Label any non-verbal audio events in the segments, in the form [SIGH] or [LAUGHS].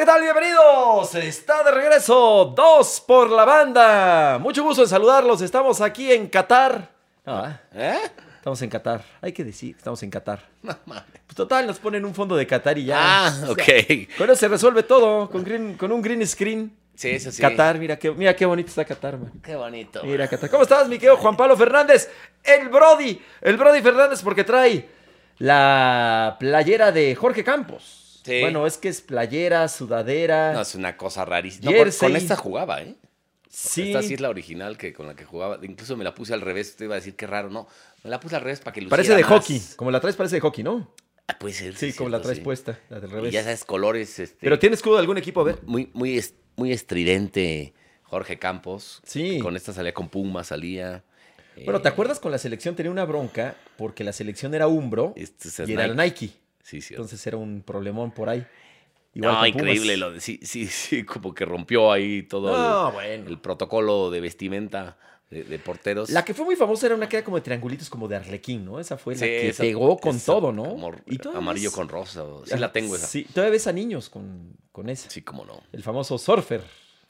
¿qué tal? Bienvenidos. Está de regreso Dos por la banda. Mucho gusto en saludarlos. Estamos aquí en Qatar. Ah, ¿Eh? estamos en Qatar. Hay que decir que estamos en Qatar. No mames. Pues total, nos ponen un fondo de Qatar y ya. Ah, ok. [LAUGHS] con eso se resuelve todo. Con, green- con un green screen. Sí, eso sí. Qatar, mira qué, mira qué bonito está Qatar, man. Qué bonito. Mira, Qatar. ¿Cómo estás, mi querido Juan Pablo Fernández? El Brody. El Brody Fernández porque trae la playera de Jorge Campos. Sí. Bueno, es que es playera, sudadera. No, es una cosa rarísima. No, con- esta jugaba, ¿eh? sí. Esta sí es la original que con la que jugaba. Incluso me la puse al revés. Te iba a decir qué raro, no. Me la puse al revés para que luciera Parece de más. hockey. Como la traes, parece de hockey, ¿no? Ah, puede ser. Sí, es como la traes sí. puesta, la del Y revés. ya sabes, colores. Este, Pero tiene escudo de algún equipo, a ver. muy, muy, est- muy estridente Jorge Campos. Sí. Con esta salía con Puma, salía. Bueno, ¿te eh, acuerdas con la selección tenía una bronca? Porque la selección era Umbro Este es y era Nike. Sí, sí. Entonces era un problemón por ahí. Igual No, increíble. Lo de, sí, sí, sí, como que rompió ahí todo el- No, bueno. el protocolo de vestimenta de, de porteros. La que fue muy famosa era una que era como de triangulitos como de Arlequín, ¿no? Esa fue la Sí, que esa- pegó con esa todo, ¿no? como amarillo ves- con rosa. Sí Ajá, la tengo esa. Sí, Sí, todavía ves a niños con, con esa. cómo no. El famoso surfer.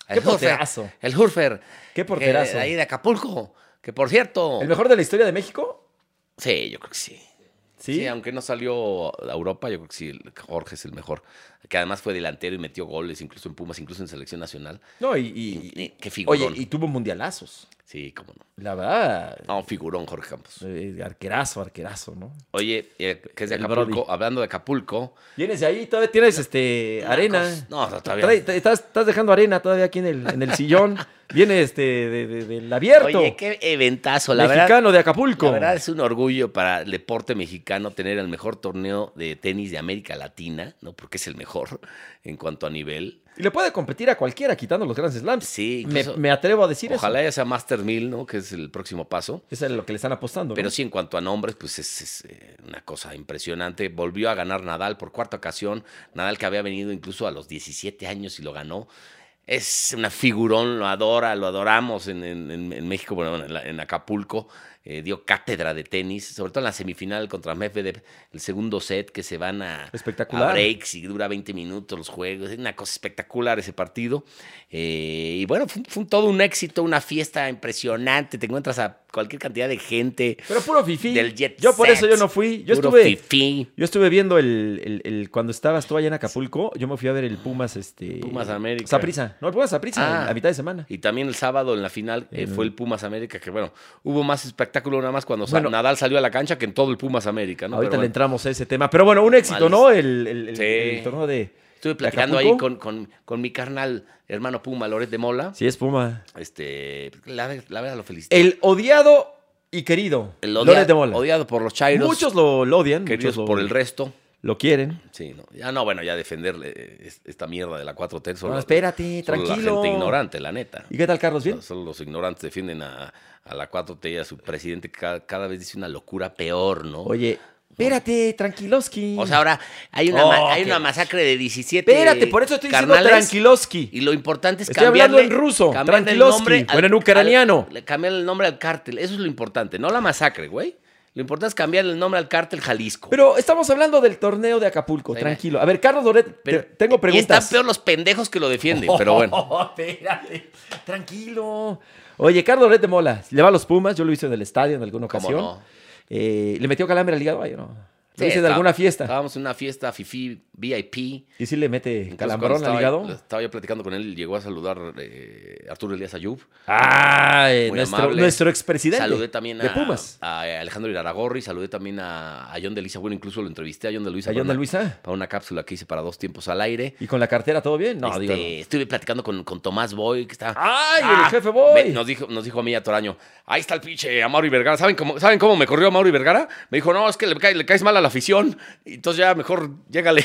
El Qué Hurfer, porterazo. El Hurfer. Qué que porterazo. ahí de Acapulco. Que por cierto. ¿El mejor de la historia de México? Sí, yo creo que sí. Sí. Sí, aunque no salió a Europa, yo creo que sí, Jorge es el mejor. Que además fue delantero y metió goles, incluso en Pumas, incluso en selección nacional. No, y, y- y- Qué figurón. oye, y tuvo mundialazos. Sí, cómo no. La verdad, No, figurón Jorge Campos. eh, arquerazo, arquerazo, ¿no? Oye, eh, que es de Acapulco, hablando de Acapulco. Vienes de ahí, todavía tienes este arena. No, no, todavía. Estás, estás dejando arena todavía aquí en el, en el sillón. [LAUGHS] Viene este de- de- del abierto. Oye, qué eventazo. La verdad, mexicano de Acapulco. La verdad es un orgullo para el deporte mexicano tener el mejor torneo de tenis de América Latina, ¿no? Porque es el mejor en cuanto a nivel. Y le puede competir a cualquiera quitando los grandes slams. Sí, me, incluso- me atrevo a decir Ojalá eso. ya sea Master 1000, ¿no? Que es el próximo paso. Eso es lo que le están apostando. ¿no? Pero sí, en cuanto a nombres, pues es, es, eh, una cosa impresionante. Volvió a ganar Nadal por cuarta ocasión. Nadal que había venido incluso a los 17 años y lo ganó. Es una figurón, lo adora, lo adoramos en, en- en- México, bueno, en, la- en Acapulco. Eh, dio cátedra de tenis, sobre todo en la semifinal contra Medvedev, el segundo set que se van a, Espectacular. a breaks y dura 20 minutos los juegos. Es una cosa espectacular ese partido. Eh, y bueno, fue, fue todo un éxito, una fiesta impresionante. Te encuentras a cualquier cantidad de gente. Pero puro fifí. Del jet yo por set. eso yo no fui. Yo Puro estuve. fifí. Yo estuve viendo el, el- el- cuando estabas tú allá en Acapulco, yo me fui a ver el Pumas, este. Pumas América. Saprisa. No, el Pumas Saprisa, Ah. a mitad de semana. Y también el sábado en la final eh, fue el Pumas América, que bueno, hubo más espectáculo nada más cuando Bueno. Nadal salió a la cancha que en todo el Pumas América, ¿no? Ahorita le entramos a ese tema. Pero bueno, un éxito, ¿no? El, el, Sí. el torneo de. Estuve ¿De platicando ahí con, con, con mi carnal, hermano Puma, Loret de Mola. Sí, es Puma. Este, la, la verdad lo felicito. El odiado y querido. El Loret de Mola. odiado por los chairos. Muchos lo, lo odian. queridos muchos lo- por el resto. Lo quieren. Sí, no. Ya no, bueno, ya defenderle eh, es- esta mierda de la 4T. Solo, No, espérate, solo tranquilo. la gente ignorante, la neta. ¿Y qué tal, Carlos? ¿Bien? Solo los ignorantes defienden a, a la 4T y a su presidente que cada, cada vez dice una locura peor, ¿no? Oye, espérate, tranquiloski. O sea, ahora hay una, Oh, hay una masacre de 17 espérate, por eso estoy diciendo tranquiloski. Y lo importante es Estoy hablando cambiarle, en ruso, cambiarle el nombre o en ucraniano. cambiarle el nombre al cártel. Eso es lo importante, no la masacre, güey. Lo importante es cambiarle el nombre al cártel Jalisco. Pero estamos hablando del torneo de Acapulco, Mira. tranquilo. A ver, Carlos Doret, te- tengo Y preguntas. están peor los pendejos que lo defienden, pero bueno. [LAUGHS] espérate, tranquilo. Oye, Carlos Doret de Mola, le va a los Pumas, yo lo hice en el estadio en alguna ¿Cómo ocasión. no? Eh, ¿Le metió calambre al hígado? Ay, no. Lo Sí, hice de alguna fiesta. Estábamos en una fiesta FIFI VIP. Y sí le mete calambrón al estaba, hígado. Estaba yo platicando con él y llegó a saludar eh, Arturo Elías Ayub. Ay, Muy nuestro, nuestro expresidente. Saludé también de a, Pumas. a Alejandro Iraragorri, saludé también a, a John de Luisa. Bueno, incluso lo entrevisté a John de Luisa. A John de una- Luisa. Para una cápsula que hice para dos tiempos al aire. ¿Y con la cartera todo bien? No, Este, estuve platicando con, con Tomás Boy, que está. ¡Ay, Ah, el jefe Boy! me- nos, dijo, nos dijo a mí a Toraño, ahí está el pinche Amaury Vergara. ¿Saben cómo, ¿Saben cómo me corrió Amaury Vergara? Me dijo, no, es que le, cae- le caes mal a la afición. Entonces ya mejor llégale.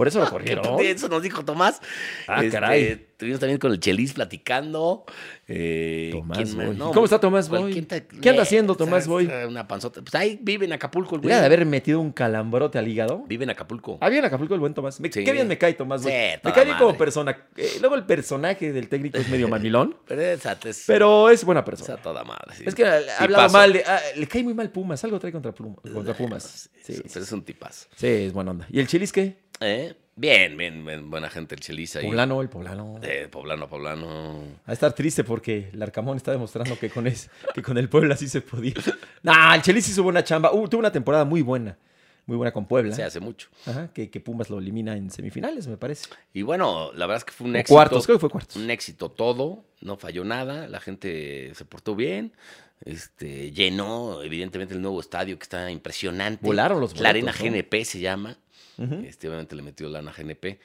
Por eso lo [LAUGHS] corrieron. Eso nos dijo Tomás. Ah, Este, caray. Estuvimos también con el Chelis platicando. Eh, Tomás. Boy. No, ¿Cómo está Tomás ¿cuál- Boy? ¿Qué anda haciendo Tomás. Boy? Una panzota. Pues ahí vive en Acapulco el güey. De haber metido un calambrote al hígado. Vive en Acapulco. Ah, bien Acapulco el buen Tomás. Me- Sí. Qué bien me cae Tomás. Boy. Sí, me cae bien como persona. Eh, luego el personaje del técnico es medio mamilón, [LAUGHS] Pero es, pero es buena persona. toda madre. sí. Es que ha hablado mal. de- ah, le cae muy mal Pumas. Algo trae contra, Pluma- contra Pumas. Pero es un tipazo. sí, es buena onda. ¿Y el Chilis qué? ¿Eh? ¿Eh? Bien, bien, bien, buena gente el Chelis ahí. Poblano, el poblano. Poblano poblano. A estar triste porque el Arcamón está demostrando que con, es, que con el Puebla sí se podía. Nah, el Chelis hizo buena chamba. Uh, tuvo una temporada muy buena. Muy buena con Puebla. Se hace mucho. Ajá, que, que Pumas lo elimina en semifinales, me parece. Y bueno, la verdad es que fue un O éxito. cuartos, creo que fue cuartos. Un éxito todo, no falló nada, la gente se portó bien, este, llenó evidentemente el nuevo estadio que está impresionante. Volaron los La Arena. GNP se llama, Este, obviamente le metió lana GNP.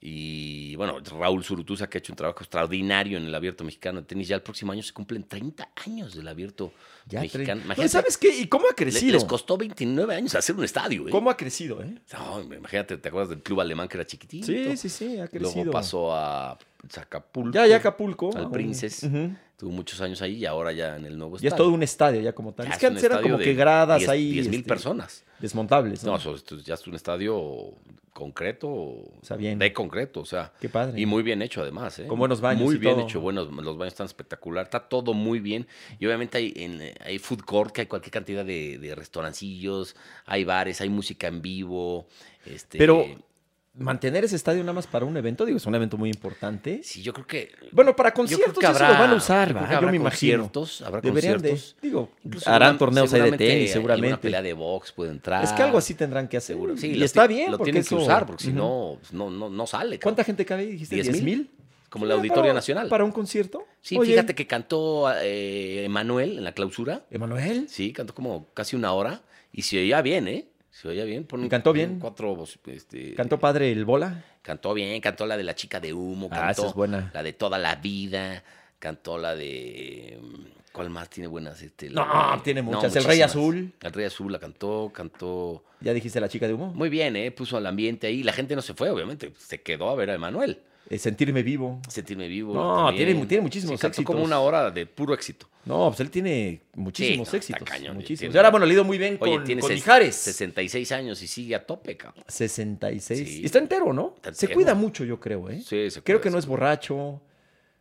Y bueno, Raúl Surutuza que ha hecho un trabajo extraordinario en el abierto mexicano de tenis. Ya el próximo año se cumplen 30 años del abierto Ya, mexicano. Imagínate, ¿Sabes qué? ¿Y cómo ha crecido? les costó 29 años hacer un estadio. ¿eh? ¿Cómo ha crecido, eh? No, imagínate, ¿te acuerdas del club alemán que era chiquitito? Sí, sí, sí, ha crecido. Luego pasó a Acapulco. Ya, ya Acapulco. Al a Princes. Tuvo muchos años ahí y ahora ya en el nuevo Ya estadio. es todo un estadio, ya como tal. Ya es que antes eran como que gradas 10 ahí. 10 mil este, personas. Desmontables, ¿no? No, eso, ya es un estadio concreto. O sea, bien. De concreto, o sea. Qué padre. Y muy bien hecho además, ¿eh? Con buenos baños Muy y bien todo. hecho, buenos, los baños están espectacular, está todo muy bien. Y obviamente hay, en, hay food court, que hay cualquier cantidad de, de restaurancillos, hay bares, hay música en vivo. Este, Pero mantener ese estadio nada más para un evento, digo, es un evento muy importante. Sí, yo creo que... Bueno, para conciertos que eso habrá, lo van a usar, yo Yo habrá me imagino. conciertos, habrá Deberían de, conciertos. digo, Incluso harán seguramente- torneos ahí de seguramente tenis, hay Una seguramente. pelea de box puede entrar. Es que algo así tendrán que hacer. Seguro. Sí, y está bien, Lo tienen que usar, porque si Ujú. no, no, no, no sale. ¿Cuánta gente cabe? Dijiste 10 10 mil. mil. Como el Auditorio para, Nacional. ¿Para un concierto? Sí, Oye, fíjate que cantó eh, Emanuel en la clausura. Emanuel. Sí, cantó como casi una hora y se oía bien, ¿eh? Se oía bien. Pon- ¿Y cantó bien? Cuatro, este, ¿Cantó padre el bola? Cantó bien, cantó la de la chica de humo, Ah, cantó esa es buena. la de toda la vida, cantó la de... ¿Cuál más tiene buenas? Este, No, la tiene muchas. El Rey. Azul. El Rey Azul la cantó, cantó... ¿Ya dijiste la chica de humo? Muy bien, ¿eh? Puso el ambiente ahí. La gente no se fue, obviamente. Se quedó a ver a Emanuel. Eh, sentirme vivo. Sentirme vivo. No, tiene- tiene muchísimos Sí, éxitos. como una hora de puro éxito. No, pues él tiene muchísimos Sí, no, éxitos. cañón, muchísimos. tiene- Y ahora, bueno, le ha ido muy bien Oye, con, tiene con Mijares. 66 años y sigue a tope, cabrón. 66. Sí. Y está entero, ¿no? Está Se cuida mucho, yo creo, ¿eh? Sí, se creo que no es borracho.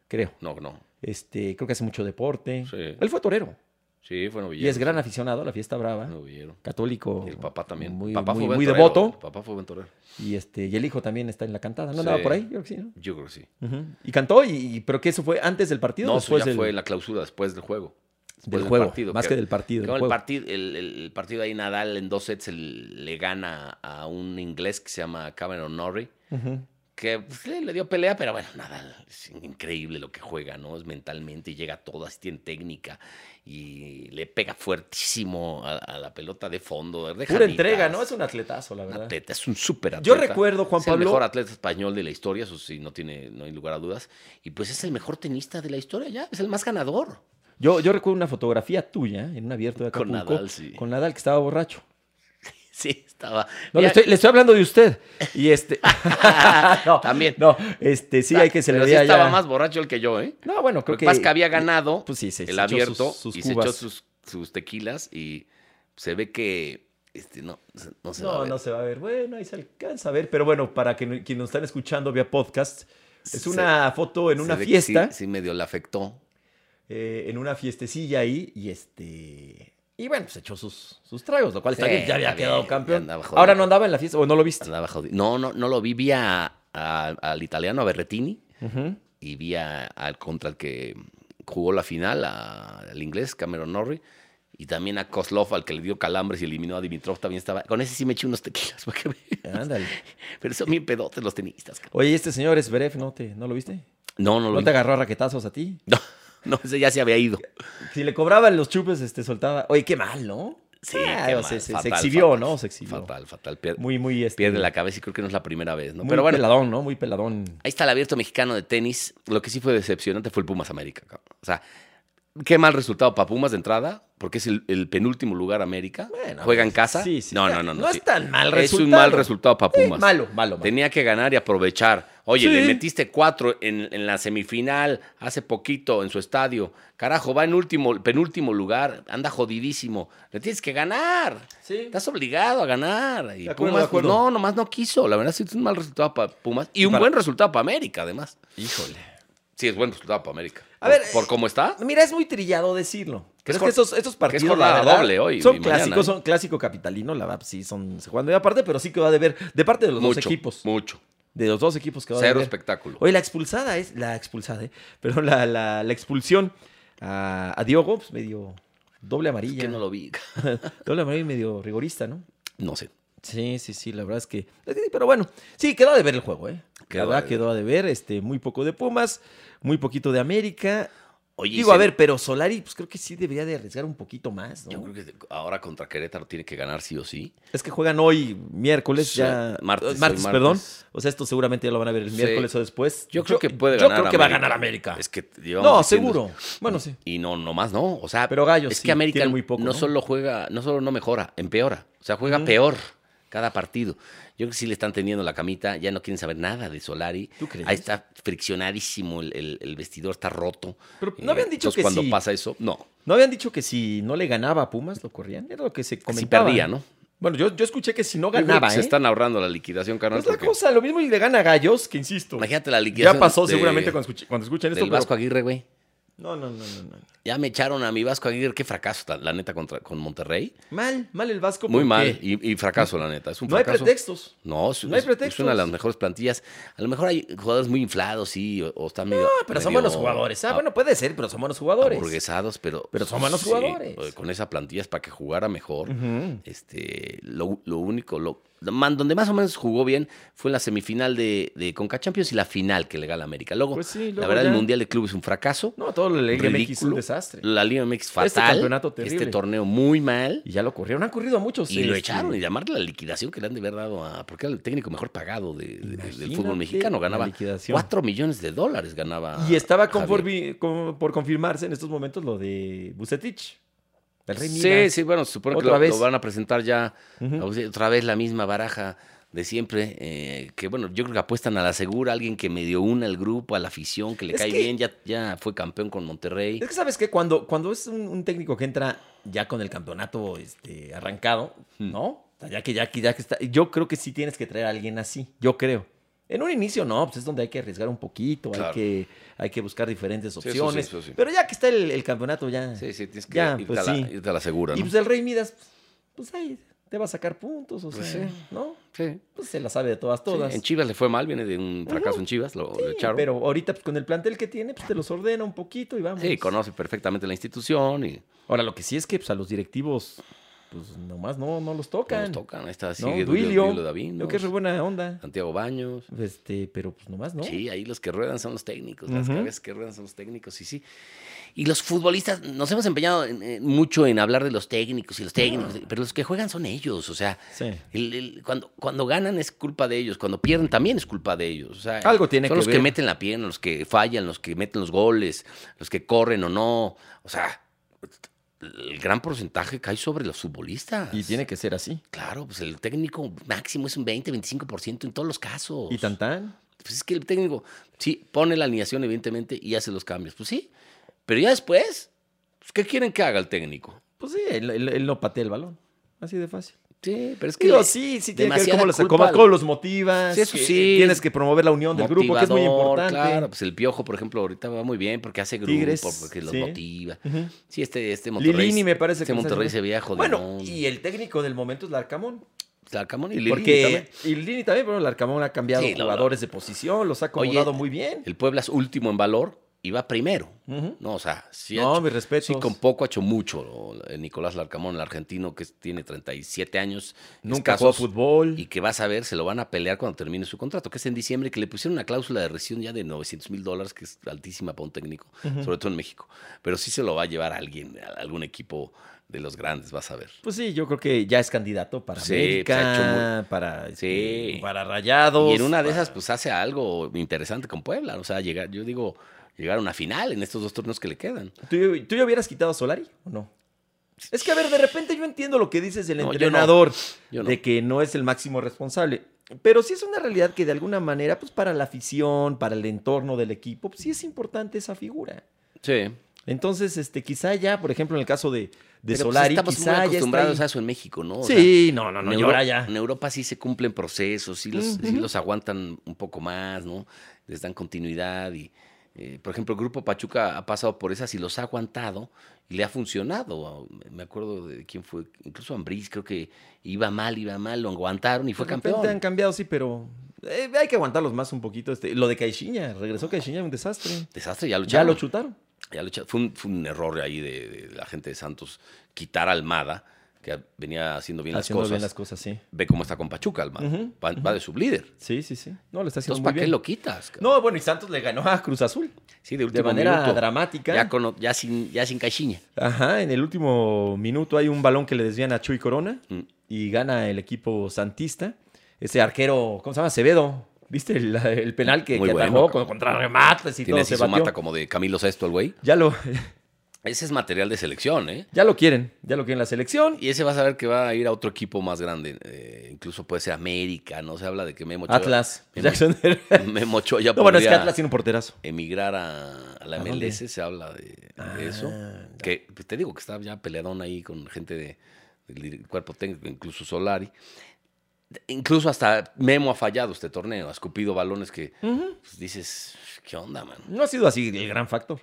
Creo. No, no. Este, creo que hace mucho deporte. Él fue torero. Sí, fue novillero. Y es gran sí, aficionado a la fiesta brava. novillero. Católico. Y el papá también. Muy, papá muy, fue muy devoto. El papá fue buen torero. Y, este, y el hijo también está en la cantada. ¿No Sí. andaba por ahí? Yo creo que sí, ¿no? Yo creo que sí. Y cantó, y, pero que eso fue antes del partido No, eso después ya del, fue la clausura después del juego. Después del juego. partido, más que, del partido. del el, partido el, el- el partido ahí Nadal en dos sets le gana a un inglés que se llama Cameron Norrie. Ujú. Que pues, le, le dio pelea, pero bueno, nada, es increíble lo que juega, ¿no? Es mentalmente y llega a todas, tiene técnica y le pega fuertísimo a, a la pelota de fondo. de Pura entrega. ¿no? Es un atletazo, la verdad. atleta, es un súper atleta. Yo recuerdo, Juan es el Pablo- mejor atleta español de la historia, eso sí, no, tiene, no hay lugar a dudas. Y pues es el mejor tenista de la historia ya, es el más ganador. Yo, yo recuerdo una fotografía tuya en un abierto de Con Acapulco. Nadal, sí. Con Nadal, que estaba borracho. Sí, estaba. No, le estoy, le estoy hablando de usted. Y este. [LAUGHS] [LAUGHS] no, También. No, este, sí, hay que se le pero sí estaba ya- más borracho el que yo, ¿eh? No, bueno, creo Lo que había ganado Pues sí, se- el abierto sus- sus y se echó sus, sus tequilas y se ve que este, no, se- no se va a No, ver. no se va a ver. Bueno, ahí se alcanza a ver. Pero bueno, para que, quienes nos están escuchando vía podcast, es Se- una foto en una fiesta. Sí, sí medio le afectó. eh, en una fiestecilla ahí. Y este. Y bueno, pues echó sus, sus tragos, lo cual está Sí, bien. Ya había quedado bien, campeón. Ahora no andaba en la fiesta, o no lo viste. Andaba jodido. No, no, no lo vi. Vi a- a- al italiano, a Berretini, y vi a- al contra el que jugó la final, al inglés, Cameron Norrie. Y también a Kozlov, al que le dio calambres y eliminó a Dimitrov, también estaba. Con ese sí me eché unos tequilas, [LAUGHS] para que veas. Ándale. Pero son bien pedotes los tenistas. Oye, este señor es Beref, ¿no, te, ¿no lo viste? No, no lo ¿No vi. te agarró a raquetazos a ti? No, [LAUGHS] no, ese ya se había ido. Si le cobraban los chupes, este, soltaba. Oye, qué mal, ¿no? Sí, Ah, o sea, se, se fatal, exhibió, fatal, ¿no? Se exhibió. Fatal, fatal. Muy, muy. Este, pierde la cabeza y creo que no es la primera vez, ¿no? muy Pero bueno, peladón, ¿no? Muy peladón. ahí está el abierto mexicano de tenis. Lo que sí fue decepcionante fue el Pumas América. O sea, qué mal resultado para Pumas de entrada, porque es el, el penúltimo lugar América. Bueno, Juega en casa. sí, sí. No, no, no. No es tan mal Es resultado. un mal resultado para Pumas. malo, malo, malo. Tenía que ganar y aprovechar. Oye, Sí. le metiste cuatro en, en la semifinal hace poquito en su estadio. Carajo, va en último, penúltimo lugar, anda jodidísimo. Le tienes que ganar. Sí. Estás obligado a ganar. Y De acuerdo, Pumas, de pues, no, nomás no quiso. La verdad, sí es un mal resultado para Pumas. Y un para- buen resultado para América, además. Híjole. Sí, es buen resultado para América. A Por- ver, por cómo está. Mira, es muy trillado decirlo. Pero es que esos, esos partidos. la jornada verdad, doble hoy Son mañana, clásicos, ¿eh? son clásico capitalino, la verdad, sí, son se juegan muy aparte, pero sí que va a deber, de parte de los mucho, dos equipos. Mucho. De los dos equipos que va a Cero espectáculo. Oye, la expulsada es, la expulsada, ¿eh? Pero la, la, la expulsión a, a Diogo, pues medio doble Es amarilla. que no lo vi. [LAUGHS] Doble amarilla y medio rigorista, ¿no? No sé. Sí, sí, sí, la verdad es que. Pero bueno, sí, quedó de ver el juego, ¿eh? Quedó la verdad, a quedó a deber, este, muy poco de Pumas, muy poquito de América. Oye, Digo, a ver, pero Solari, pues creo que sí debería de arriesgar un poquito más, ¿no? Yo creo que ahora contra Querétaro tiene que ganar sí o sí. Es que juegan hoy, miércoles, Sí, ya. martes, martes, martes. perdón. O sea, esto seguramente ya lo van a ver el Sí. miércoles o después. Yo creo que puede yo ganar creo que va a ganar América. Es que llevamos no, diciendo- seguro. Bueno, sí. Y no, nomás no. O sea, Pero Gallos es sí, que América muy poco, no, ¿no? solo juega, no solo no mejora, empeora. O sea, juega peor cada partido. Yo creo que sí le están teniendo la camita, ya no quieren saber nada de Solari. ¿Tú crees? Ahí está friccionadísimo el, el- el vestidor, está roto. Pero no habían Eh, dicho que cuando pasa eso, no. ¿No habían dicho que si no le ganaba a Pumas lo corrían? Era lo que se Si comentaba. perdía, ¿no? Bueno, yo, yo escuché que si no ganaba, ¿eh? Se están ahorrando la liquidación, carnal. Es la porque- cosa, lo mismo y le gana a Gallos, que insisto. Imagínate la liquidación. Ya pasó de- seguramente cuando, escuch- cuando escuchen esto. Del pero- Vasco Aguirre, güey. No, no, no, no, no. Ya me echaron a mi Vasco Aguirre. Qué fracaso, la- la neta, contra, con Monterrey. Mal, mal el Vasco. Muy mal. Y, y fracaso, la neta. Es un No hay pretextos. No, es, No hay es- es pretextos. una de las mejores plantillas. A lo mejor hay jugadores muy inflados, sí, o, o están medio. No, pero son buenos jugadores. Ah, bueno, puede ser, pero son buenos jugadores. aburguesados, pero. Pero son buenos sí, jugadores. eh, con esa plantilla es para que jugara mejor. Este, lo, lo único, lo, donde más o menos jugó bien fue en la semifinal de, de Conca Champions y la final que le gana América. Luego, Pues sí, la verdad, ya- el Mundial de Clubes es un fracaso. No, todo la Liga MX es un desastre. La Liga MX fatal. Este campeonato terrible. Este torneo muy mal. Y ya lo corrieron. Han corrido a muchos. Y lo este, echaron y llamarle la liquidación que le han de haber dado a. Porque era el técnico mejor pagado de- de- del fútbol mexicano. Ganaba liquidación. 4 millones de dólares. Ganaba. Y estaba con- por confirmarse en estos momentos lo de Bucetich. El Rey Sí, Midas. sí, bueno, se supone que lo, van a presentar ya. Otra vez la misma baraja de siempre. eh, que bueno, yo creo que apuestan a la segura. Alguien que medio una al grupo, a la afición, que le Es cae que- bien. Ya, ya fue campeón con Monterrey. Es que sabes que cuando, cuando es un, un técnico que entra ya con el campeonato este, arrancado, Hmm. ¿no? O sea, ya que, ya, que, ya que está. Yo creo que sí tienes que traer a alguien así. Yo creo. En un inicio no, pues es donde hay que arriesgar un poquito, hay, que, hay que buscar diferentes Sí, eso opciones. sí, eso sí. Pero ya que está el, el campeonato, ya. Sí, sí, tienes que Ya, irte, pues a la, irte a la segura, Y ¿no? pues el Rey Midas, pues ahí te va a sacar puntos, o Pues sea, sí. ¿no? Sí. Pues se la sabe de todas, todas. en Chivas le fue mal, viene de un fracaso en Chivas, lo, echaron. pero ahorita pues, con el plantel que tiene, pues te los ordena un poquito y vamos. Sí, conoce perfectamente la institución y Ahora, lo que sí es que pues, a los directivos, pues nomás no, no los no tocan. nos tocan. Ahí está, ¿no? sigue Duilio, Duilio, David, creo que es re buena onda. Santiago Baños. Este, pero pues nomás no. Sí, ahí los que ruedan son los técnicos, las cabezas que ruedan son los técnicos, y sí. Y los futbolistas, nos hemos empeñado en- en mucho en hablar de los técnicos y los técnicos, pero los que juegan son ellos, o sea, Sí. el- el- cuando, cuando ganan es culpa de ellos, cuando pierden también es culpa de ellos. O sea, Algo tiene son que los que meten la pierna, los que fallan, los que meten los goles, los que corren o no. O sea, el gran porcentaje cae sobre los futbolistas. Y tiene que ser así. Claro, pues el técnico máximo es un 20, 25% en todos los casos. Y tan tan. Pues es que el técnico, sí, pone la alineación, evidentemente, y hace los cambios. Pues sí. Pero ya después, pues, ¿qué quieren que haga el técnico? Pues sí, él, él- él no patea el balón. Así de fácil. Sí, pero es que. Digo, sí, sí, tiene que ver cómo los, culpa cómo- los motivas. Sí, eso sí. Tienes que promover la unión del grupo, que es muy importante. Claro, pues el piojo, por ejemplo, ahorita va muy bien porque hace grupo, Tigres, porque los sí. motiva. Sí, este, este Monterrey. Lilini me parece Este que Monterrey se jodido. Bueno, y el técnico del momento es Larcamón. Larcamón y Lilini Porque también. y Lini también, pero Larcamón ha cambiado Sí, lo- jugadores de posición, los ha acomodado Oye, muy bien. El Puebla es último en valor va primero. No, o sea, sí, ha No, hecho- mis respetos. sí, con poco ha hecho mucho. el Nicolás Larcamón, el argentino que tiene 37 años. Nunca jugó fútbol. Y que vas a ver, se lo van a pelear cuando termine su contrato, que es en diciembre, que le pusieron una cláusula de rescisión ya de 900 mil dólares, que es altísima para un técnico, sobre todo en México. Pero sí se lo va a llevar a alguien, a algún equipo de los grandes, vas a ver. Pues sí, yo creo que ya es candidato para Sí, América, pues hecho para, Sí. este, para Rayados. Y en una de para- esas, pues hace algo interesante con Puebla. O sea, llegar, yo digo, llegar a una final en estos dos torneos que le quedan. ¿Tú, tú ya hubieras quitado a Solari o no? Es que, a ver, de repente yo entiendo lo que dices del No, yo no. entrenador, Yo no. de que no es el máximo responsable. Pero sí es una realidad que de alguna manera, pues para la afición, para el entorno del equipo, pues sí es importante esa figura. Sí. Entonces, este, quizá ya, por ejemplo, en el caso de, de Pero, pues, Solari, estamos muy quizá está acostumbrados a eso en México, ¿no? O sea, Sí, no, no, no, en, y Euro- ahora ya. en Europa sí se cumplen procesos, sí los, sí los aguantan un poco más, ¿no? Les dan continuidad y Eh, por ejemplo, el Grupo Pachuca ha pasado por esas y los ha aguantado y le ha funcionado. Me acuerdo de quién fue, incluso Ambriz, creo que iba mal, iba mal, lo aguantaron y fue campeón. han cambiado, sí, pero eh, hay que aguantarlos más un poquito. Este, lo de Caixinha, regresó Caixinha, un desastre. Desastre, ya lo Ya lo chutaron. Ya lo fue, un, fue un error ahí de, de la gente de Santos quitar a Almada, que venía haciendo bien Haciendo las cosas. bien las cosas, sí. Ve cómo está con Pachuca, Almada. Ujú, va, va de sublíder. Sí, sí, sí. No, le está haciendo Entonces, muy ¿para qué lo quitas? cabrón? No, bueno, y Santos le ganó a Cruz Azul. sí, de De último manera minuto. dramática. Ya, con- ya sin, ya sin caixinha. Ajá, en el último minuto hay un balón que le desvían a Chuy Corona Mm. y gana el equipo santista. Ese arquero, ¿cómo se llama? Acevedo. ¿Viste el, el penal que, Muy que bueno, atajó con- contra remates y todo? Se batió. mata como de Camilo Sesto, el güey. Ya lo, Ese es material de selección, ¿eh? ya lo quieren, ya lo quieren la selección. Y ese vas a ver que va a ir a otro equipo más grande. eh, incluso puede ser América, ¿no? Se habla de que Memo Atlas. Memo- Jackson. [LAUGHS] No, bueno, es que Atlas tiene un porterazo. emigrar a, a la ¿A MLS, dónde? se habla de, de Ah, eso. ya. Que pues, te digo que está ya peleadón ahí con gente de, del cuerpo técnico, incluso Solari. Incluso hasta Memo ha fallado este torneo, ha escupido balones que pues, dices, ¿qué onda, man? No ha sido así el gran factor.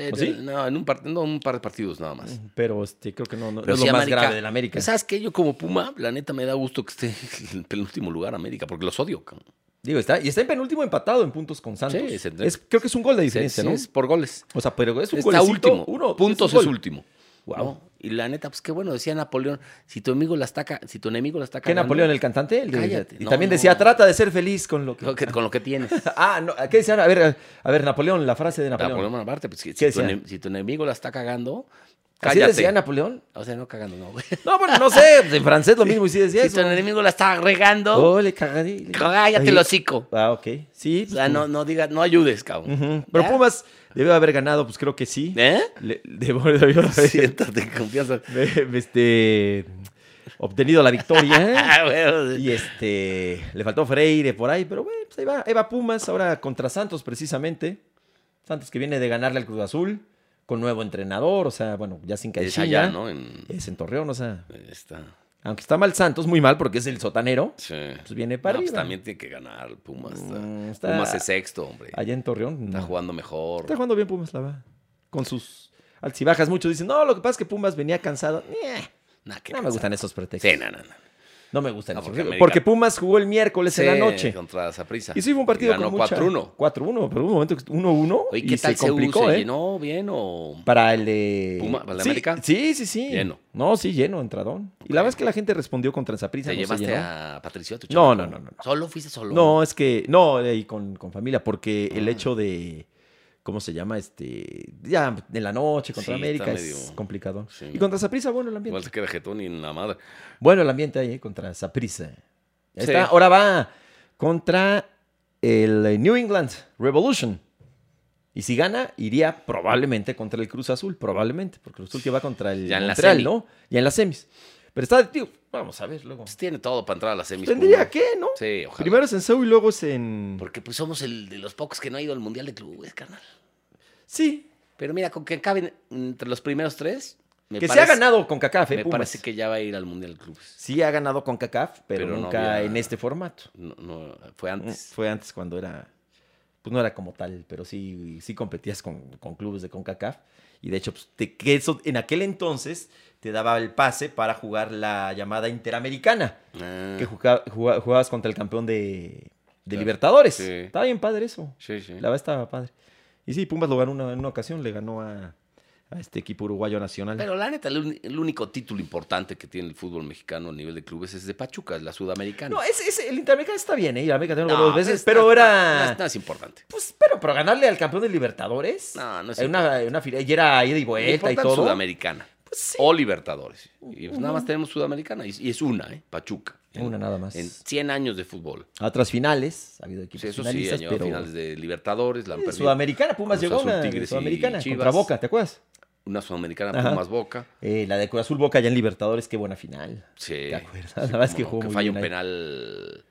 Eh, ¿O sí? No, en un, par- no, un par de partidos nada más. Pero este, creo que no, no- Pero es sí, lo más grave del América. ¿Sabes qué? Yo como Puma, la neta me da gusto que esté en el penúltimo lugar América, porque los odio. cabrón. Digo, está, y está en penúltimo empatado en puntos con Santos. Sí, Es- creo que es un gol de Sí, diferencia, sí, ¿no? es por goles. O sea, pero es un golecito, último. Uno, Puntos un es gol. último. Wow. ¿no? Y la neta, pues qué bueno, decía Napoleón, si tu amigo la está, si tu enemigo la está ¿Qué cagando, Napoleón, el cantante? El de- Cállate. y No, también no. decía, trata de ser feliz con lo que... lo que- con lo que tienes. [LAUGHS] Ah, no, ¿qué decían? A ver, a ver, Napoleón, la frase de Napoleón. Napoleón Bonaparte, pues si, ¿Qué si tu, decía? si tu enemigo la está cagando, ¿Así cállate. decía Napoleón? O sea, no cagando, no, güey. No, bueno, no sé, en francés lo mismo y sí [LAUGHS] decía Si eso. tu enemigo la está regando, Oh, le cagadí. le- cállate el hocico. Ah, ok. Sí. O pues, sea, no, no digas, no ayudes, cabrón. Pero ¿Ya? Pumas debe haber ganado, pues creo que sí. ¿Eh? Le- debió- debió haber- Siéntate confianza. este, obtenido la victoria. [LAUGHS] Ah, bueno, Y este, le faltó Freire por ahí, pero bueno, pues ahí va, ahí va Pumas, ahora contra Santos precisamente. Santos que viene de ganarle al Cruz Azul, con nuevo entrenador, o sea, bueno, ya sin es Caixinha. allá, ¿no? En, Es en Torreón, o sea, está. aunque está mal Santos, muy mal porque es el sotanero, Sí. pues viene para No, pues también tiene que ganar Pumas. Mm, está- Pumas es sexto, hombre. Allá en Torreón. Está no. jugando mejor. Está jugando bien Pumas, la verdad. Con sus altibajas, muchos dicen, no, lo que pasa es que Pumas venía cansado. Nah, no me gustan esos pretextos. Sí, no, me gustan No, esos. porque Porque, América- Pumas jugó el miércoles en la Sí, noche. Contra Saprissa. Y sí fue un partido ganó con mucha... 4-1. 4-1, pero un momento que 1-1 Oye, y ¿qué tal se complicó, ¿Se ¿eh? llenó bien o...? Para el de... Puma- para el de sí, América? Sí, sí, sí. Lleno. No, sí, lleno, entradón. Y la verdad es que la gente respondió contra el Saprissa. ¿Te no se llevaste a Patricio? a tu No, chamaco? no, no, no, no. ¿Solo fuiste solo? No, es que... No, y con, con familia, porque el Ah. hecho de... ¿Cómo se llama? Este... Ya en la noche contra Sí, América es complicado. Sí. Y contra Saprissa, bueno, el ambiente. Igual se queda jetón y en la madre. Bueno, el ambiente ahí eh, contra Saprissa. Ya Sí. Ahora va contra el New England Revolution. Y si gana, iría probablemente contra el Cruz Azul, probablemente, porque Cruz Azul que va contra el Ya en la. ¿no? Ya en las semis. Pero está, tío, vamos a ver luego. Pues tiene todo para entrar a la semis. Tendría que, ¿no? Sí, ojalá. Primero es en Seúl y luego es en... Porque pues somos el de los pocos que no ha ido al Mundial de Clubes, carnal. Sí, Pero mira, con que acaben entre los primeros tres, me que se parece, ha ganado con CACAF, ¿eh, Me Pumas. parece que ya va a ir al Mundial de Clubes. Sí ha ganado con CACAF, pero, Pero no nunca había- en este formato. No, no, fue antes. Fue antes cuando era, pues no era como tal, pero sí, sí competías con, con clubes de CONCACAF. Y de hecho, pues, te- que eso en aquel entonces te daba el pase para jugar la llamada Interamericana, Ah, que juga- juga- jugabas contra el campeón de, de Claro, Libertadores. sí. Estaba bien padre eso. sí, sí. La verdad estaba padre. Y sí, Pumas lo ganó una- en una ocasión, le ganó a, a este equipo uruguayo nacional. Pero la neta, el, el único título importante que tiene el fútbol mexicano a nivel de clubes es de Pachuca, es la sudamericana. no, ese, ese- el Interamericana está bien, ¿eh? Y América No, dos veces, es- pero no, era... No, es- no es importante. Pues, pero, pero ganarle al campeón de Libertadores. No, no es una, una y era ida y vuelta y todo. Sudamericana. Pues sí. O Libertadores. Y pues nada más tenemos Sudamericana. Y, y es una, ¿eh? Pachuca. En- Una nada más. En 100 años de fútbol. A otras finales, ha habido equipos Sí, eso sí, finalistas, pero finales de Libertadores, la han Eh. Sudamericana, Pumas Cruz llegó Azul, una Sudamericana Chivas. contra Boca, ¿te acuerdas? Una Sudamericana, Ajá. Pumas Boca. Eh, la de Cruz Azul Boca ya en Libertadores, qué buena final. Sí. ¿Te acuerdas? Sí, La verdad es que no, jugó muy falla bien un penal.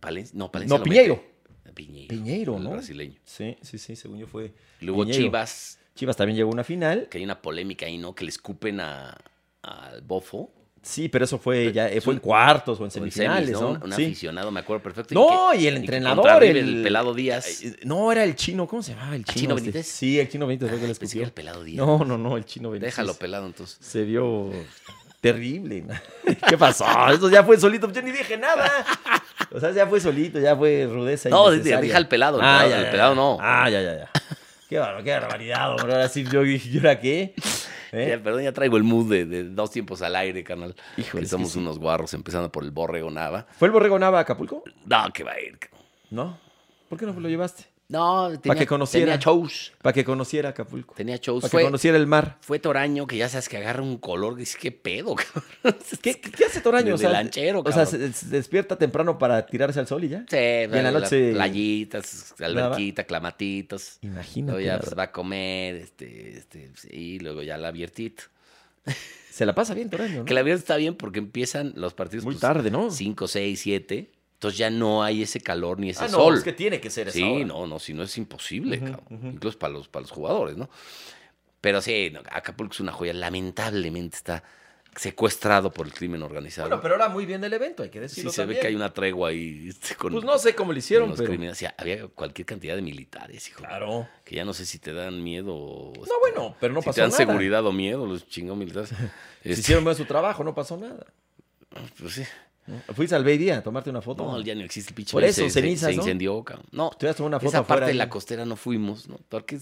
Valencia, no, Palencia No, lo Piñeiro. mete. Piñeiro. Piñeiro, el ¿no? brasileño. Sí, sí, sí, según yo fue. Luego Piñeiro. Chivas, Chivas también llegó a una final. que hay una polémica ahí, ¿no? Que le escupen a- al bofo. Sí, pero eso fue ya eh, fue en cuartos o en semis, semifinales, ¿no? ¿no? Un, un Sí. aficionado, me acuerdo perfecto. y No, que- y el entrenador, River, el- el pelado Díaz. No, era el chino, ¿cómo se llamaba el chino? chino este? Benítez? Sí, el chino Benítez fue el que le escupió. el pelado Díaz. No, no, no, el chino Benítez. Déjalo pelado entonces. Se vio terrible. [LAUGHS] ¿Qué pasó? Eso ya fue solito. Yo ni dije nada. O sea, ya fue solito, ya fue rudeza. No, deja al pelado, el Ah, pelado- ya, el ya, pelado ya. no. Ah, ya, ya, ya. Qué barbaridad, qué barbaridad, hombre. Ahora sí, yo dije, ¿y ahora qué? ¿Eh? Ya, perdón, ya traigo el mood de, de dos tiempos al aire, canal. Híjole, que es que somos sí. unos guarros, empezando por el Borrego Nava. ¿Fue el Borrego Nava a Acapulco? No, que va a ir. No. ¿Por qué no lo llevaste? No, tenía, que conociera. tenía shows. Para que conociera Acapulco. Tenía shows. Para que conociera el mar. fue Toraño, que ya sabes que agarra un color. Dices, ¿qué pedo, cabrón? [LAUGHS] ¿Qué, qué hace Toraño? De- o sea, de lanchero, o sea, cabrón. se, se despierta temprano para tirarse al sol y ya. Sí, en la la- noche- playitas, alberquita, clamatitos. Imagínate. Luego ya pues, va a comer, este, este, sí, luego ya la abiertito. Se la pasa bien Toraño, ¿no? Que la abierto está bien porque empiezan los partidos Muy pues, tarde, ¿no? 5, 6, 7. Entonces ya no hay ese calor ni ese Ah, no, sol. es que tiene que ser esa Sí, hora. no, no, si no es imposible, cabrón. Incluso para los, para los jugadores, ¿no? Pero sí, Acapulco es una joya. Lamentablemente está secuestrado por el crimen organizado. Bueno, pero ahora muy bien el evento, hay que sí, decirlo se ve que hay una tregua ahí este, con, Pues no sé cómo lo hicieron, los pero... había cualquier cantidad de militares, hijo. Claro. Que ya no sé si te dan miedo o... No, bueno, pero no si pasó te dan nada. seguridad o miedo los chingón militares. [LAUGHS] Si Este, hicieron bien su trabajo, no pasó nada. pues sí. ¿No? Fuiste al Beidía a tomarte una foto. No, ya no existe el pinche. Por Bay, eso, se- cenizas, se, ¿no? incendió, cabrón. No, Te vas a tomar una foto esa parte de la costera no fuimos, ¿no? Porque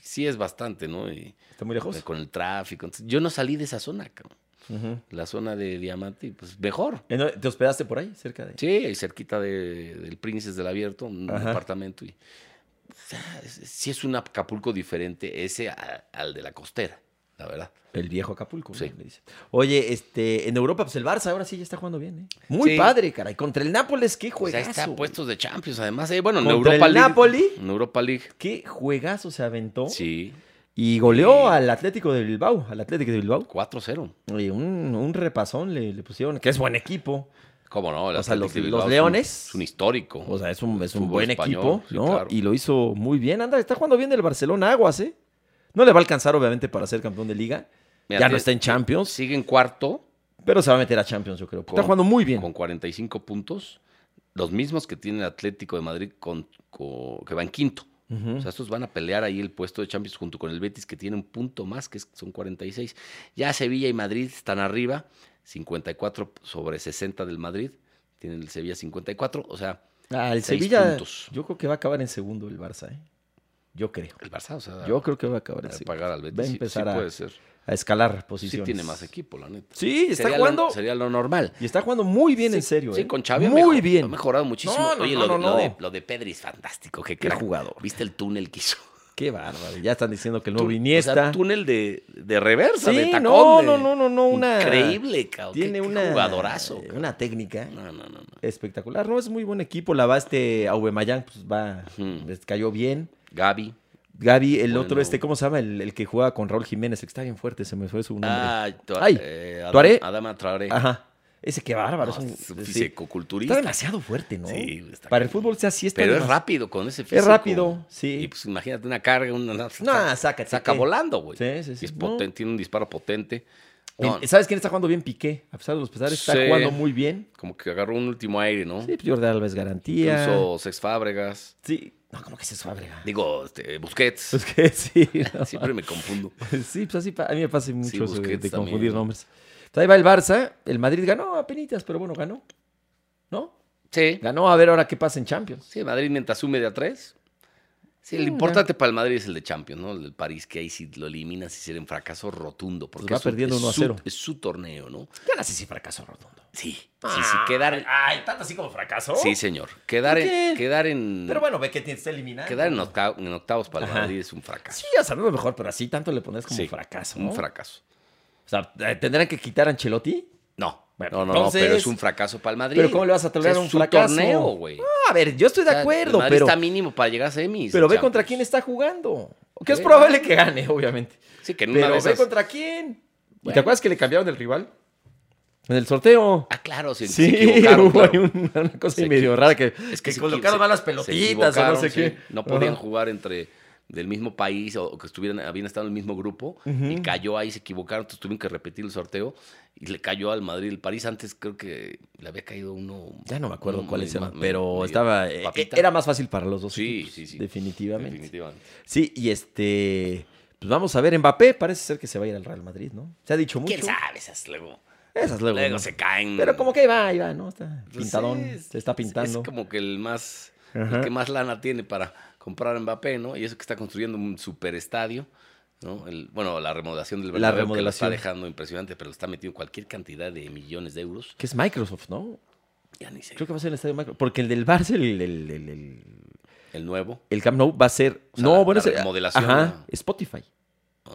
sí es bastante, ¿no? Y, Está muy lejos. con el tráfico. Entonces, yo no salí de esa zona, cabrón. La zona de Diamante, pues mejor. ¿En dónde- ¿Te hospedaste por ahí, cerca de...? Sí, cerquita de- del Princes del Abierto, un Ajá. departamento. Y, o sea, sí es un Acapulco diferente ese a- al de la costera, la verdad. El viejo Acapulco. Sí. Le dice. Oye, este, en Europa, pues el Barça ahora sí ya está jugando bien, ¿eh? Muy Sí. padre, caray. Contra el Nápoles, qué Pues juegazo. está güey. puestos de Champions, además. eh, bueno, en Europa el League. Napoli. En Europa League. Qué juegazo se aventó. Sí, Y goleó Sí. al Atlético de Bilbao, al Atlético de Bilbao. 4-0. Oye, un, un repasón le, le pusieron, que es buen equipo. ¿Cómo no? El O sea, los- es un- Leones. Es un histórico. O sea, es un, es un buen español, equipo, ¿no? claro. Y lo hizo muy bien. Anda, está jugando bien el Barcelona Aguas, ¿eh? No le va a alcanzar, obviamente, para ser campeón de liga. Mira, ya no está en Champions, Sigue en cuarto pero se va a meter a Champions, yo creo. está jugando muy bien. con 45 puntos. Los mismos que tiene el Atlético de Madrid con, con- que va en quinto. O sea, estos van a pelear ahí el puesto de Champions junto con el Betis, que tiene un punto más, que son 46. Ya Sevilla y Madrid están arriba, 54 sobre 60 del Madrid. Tiene el Sevilla 54. O sea, Ah, el seis Sevilla, puntos. yo creo que va a acabar en segundo el Barça, ¿eh? Yo creo. el Barça, o sea, Yo creo que va a acabar en a segundo. pagar al Betis. Va a sí- empezar sí a, puede ser. a escalar Sí posiciones. tiene más equipo, la neta. Sí, está Sería jugando. Lo, sería lo normal. Y está jugando muy bien, Sí, en serio. Sí, ¿eh? con Xavi Muy mejor- bien. Ha mejorado muchísimo. No, no, Oye, no, lo, de- lo de, lo de Pedri es fantástico. Qué, Qué jugador. ¿Viste el túnel que hizo? Qué bárbaro. Ya están diciendo que el nuevo Iniesta. O sea, túnel de, de reversa, Sí, de tacón. no, de- no, no, no, no, una- Increíble, cabrón. tiene una, jugadorazo. cabrón. una técnica No, no, no. no. espectacular. No, es muy buen equipo. La va este Aubameyang, pues va, les cayó bien. Gaby. Gaby, el Bueno. otro, este, ¿cómo se llama? El, el que juega con Raúl Jiménez, que está bien fuerte, se me fue su nombre. Ah, tu- Ay, eh, Adam- Tuaré. Adama Traoré. Ajá. Ese qué bárbaro. No, es un- sí. fisicoculturista. Está demasiado fuerte, ¿no? Sí, está Para el fútbol, sea así está Pero es rápido con ese físico. Es rápido, sí. Y pues imagínate una carga, una. No, saca, sácate, saca volando, güey. Sí, sí, sí. Es No. potente, tiene un disparo potente. No, ¿Sabes quién está jugando bien? Piqué. A pesar de los pesares, está Sí. jugando muy bien. como que agarró un último aire, ¿no? Sí, pues Jordi Alves garantía. Incluso Sex Fábregas. Sí. No, ¿cómo que se Fábrega? Digo, este, Busquets. Que sí. [LAUGHS] no. Siempre me confundo. Sí, pues así, a mí me pasa mucho Sí, eso de, Busquets de también, confundir ¿no? nombres. Pues ahí va el Barça, el Madrid ganó a penitas, pero bueno, ganó. ¿No? Sí. Ganó a ver ahora qué pasa en Champions. Sí, Madrid mientras sume de a tres. Sí, el importante para el Madrid es el de Champions, ¿no? El del París, que ahí si lo eliminas y sería un fracaso rotundo. Porque Pues va es su- perdiendo es 1 a su- 0. Es su torneo, ¿no? Ya sé si fracaso rotundo. Sí. Sí, sí, quedar. Ay, tanto así como fracaso. Sí, señor. Quedar en. Quedar en. Pero bueno, ve que tienes que eliminar. Quedar en, octavos, en octavos para el Ajá. Madrid es un fracaso. Sí, ya sabemos mejor, pero así tanto le pones como Sí, fracaso. Un fracaso. O sea, eh, ¿tendrán que quitar a Ancelotti? No. Bueno, no, no, entonces- no, pero es un fracaso para el Madrid. Pero ¿cómo le vas a tolerar O sea, un fracaso? torneo, güey. No, a ver, yo estoy de O sea, acuerdo, el Madrid pero, está mínimo para llegar a semis. pero ve Champions. contra quién está jugando. Que es probable que gane, [LAUGHS] obviamente. Sí, que una Pero ve contra quién. ¿Y Bueno. te acuerdas que le cambiaron el rival? En el sorteo. Ah, claro, se, Sí, se equivocaron, [LAUGHS] hubo claro. una, cosa medio rara que, Es que se colocaron malas pelotitas o no sé sí. qué. No podían Ajá. jugar entre del mismo país o que estuvieran, habían estado en el mismo grupo y cayó ahí, se equivocaron, entonces tuvieron que repetir el sorteo y le cayó al Madrid. El París antes creo que le había caído uno. Ya no me acuerdo uno eran, ma- pero medio estaba. eh, papita. era más fácil para los dos. Sí, equipos, sí, sí. Definitivamente. Definitivamente. Sí, y este. Pues vamos a ver, Mbappé parece ser que se va a ir al Real Madrid, ¿no? Se ha dicho mucho. ¿Quién sabe? Esas luego, Esas luego. luego ¿no? se caen. Pero como que ahí va, ahí va, ¿no? Está Pues pintadón, es- se está es- pintando. Es como que el más. Ajá. El que más lana tiene para comprar a Mbappé, ¿no? Y eso que está construyendo un superestadio. ¿no? El, bueno, la remodelación del La Bernabéu que lo está dejando impresionante, pero le está metiendo cualquier cantidad de millones de euros. Que es Microsoft, ¿no? Ya ni sé. Creo que va a ser el estadio Microsoft. Porque el del Barça, el, el, el, el- nuevo. el Camp Nou va a ser. O sea, no, la- bueno, la remodelación, Ajá. Spotify. Ah,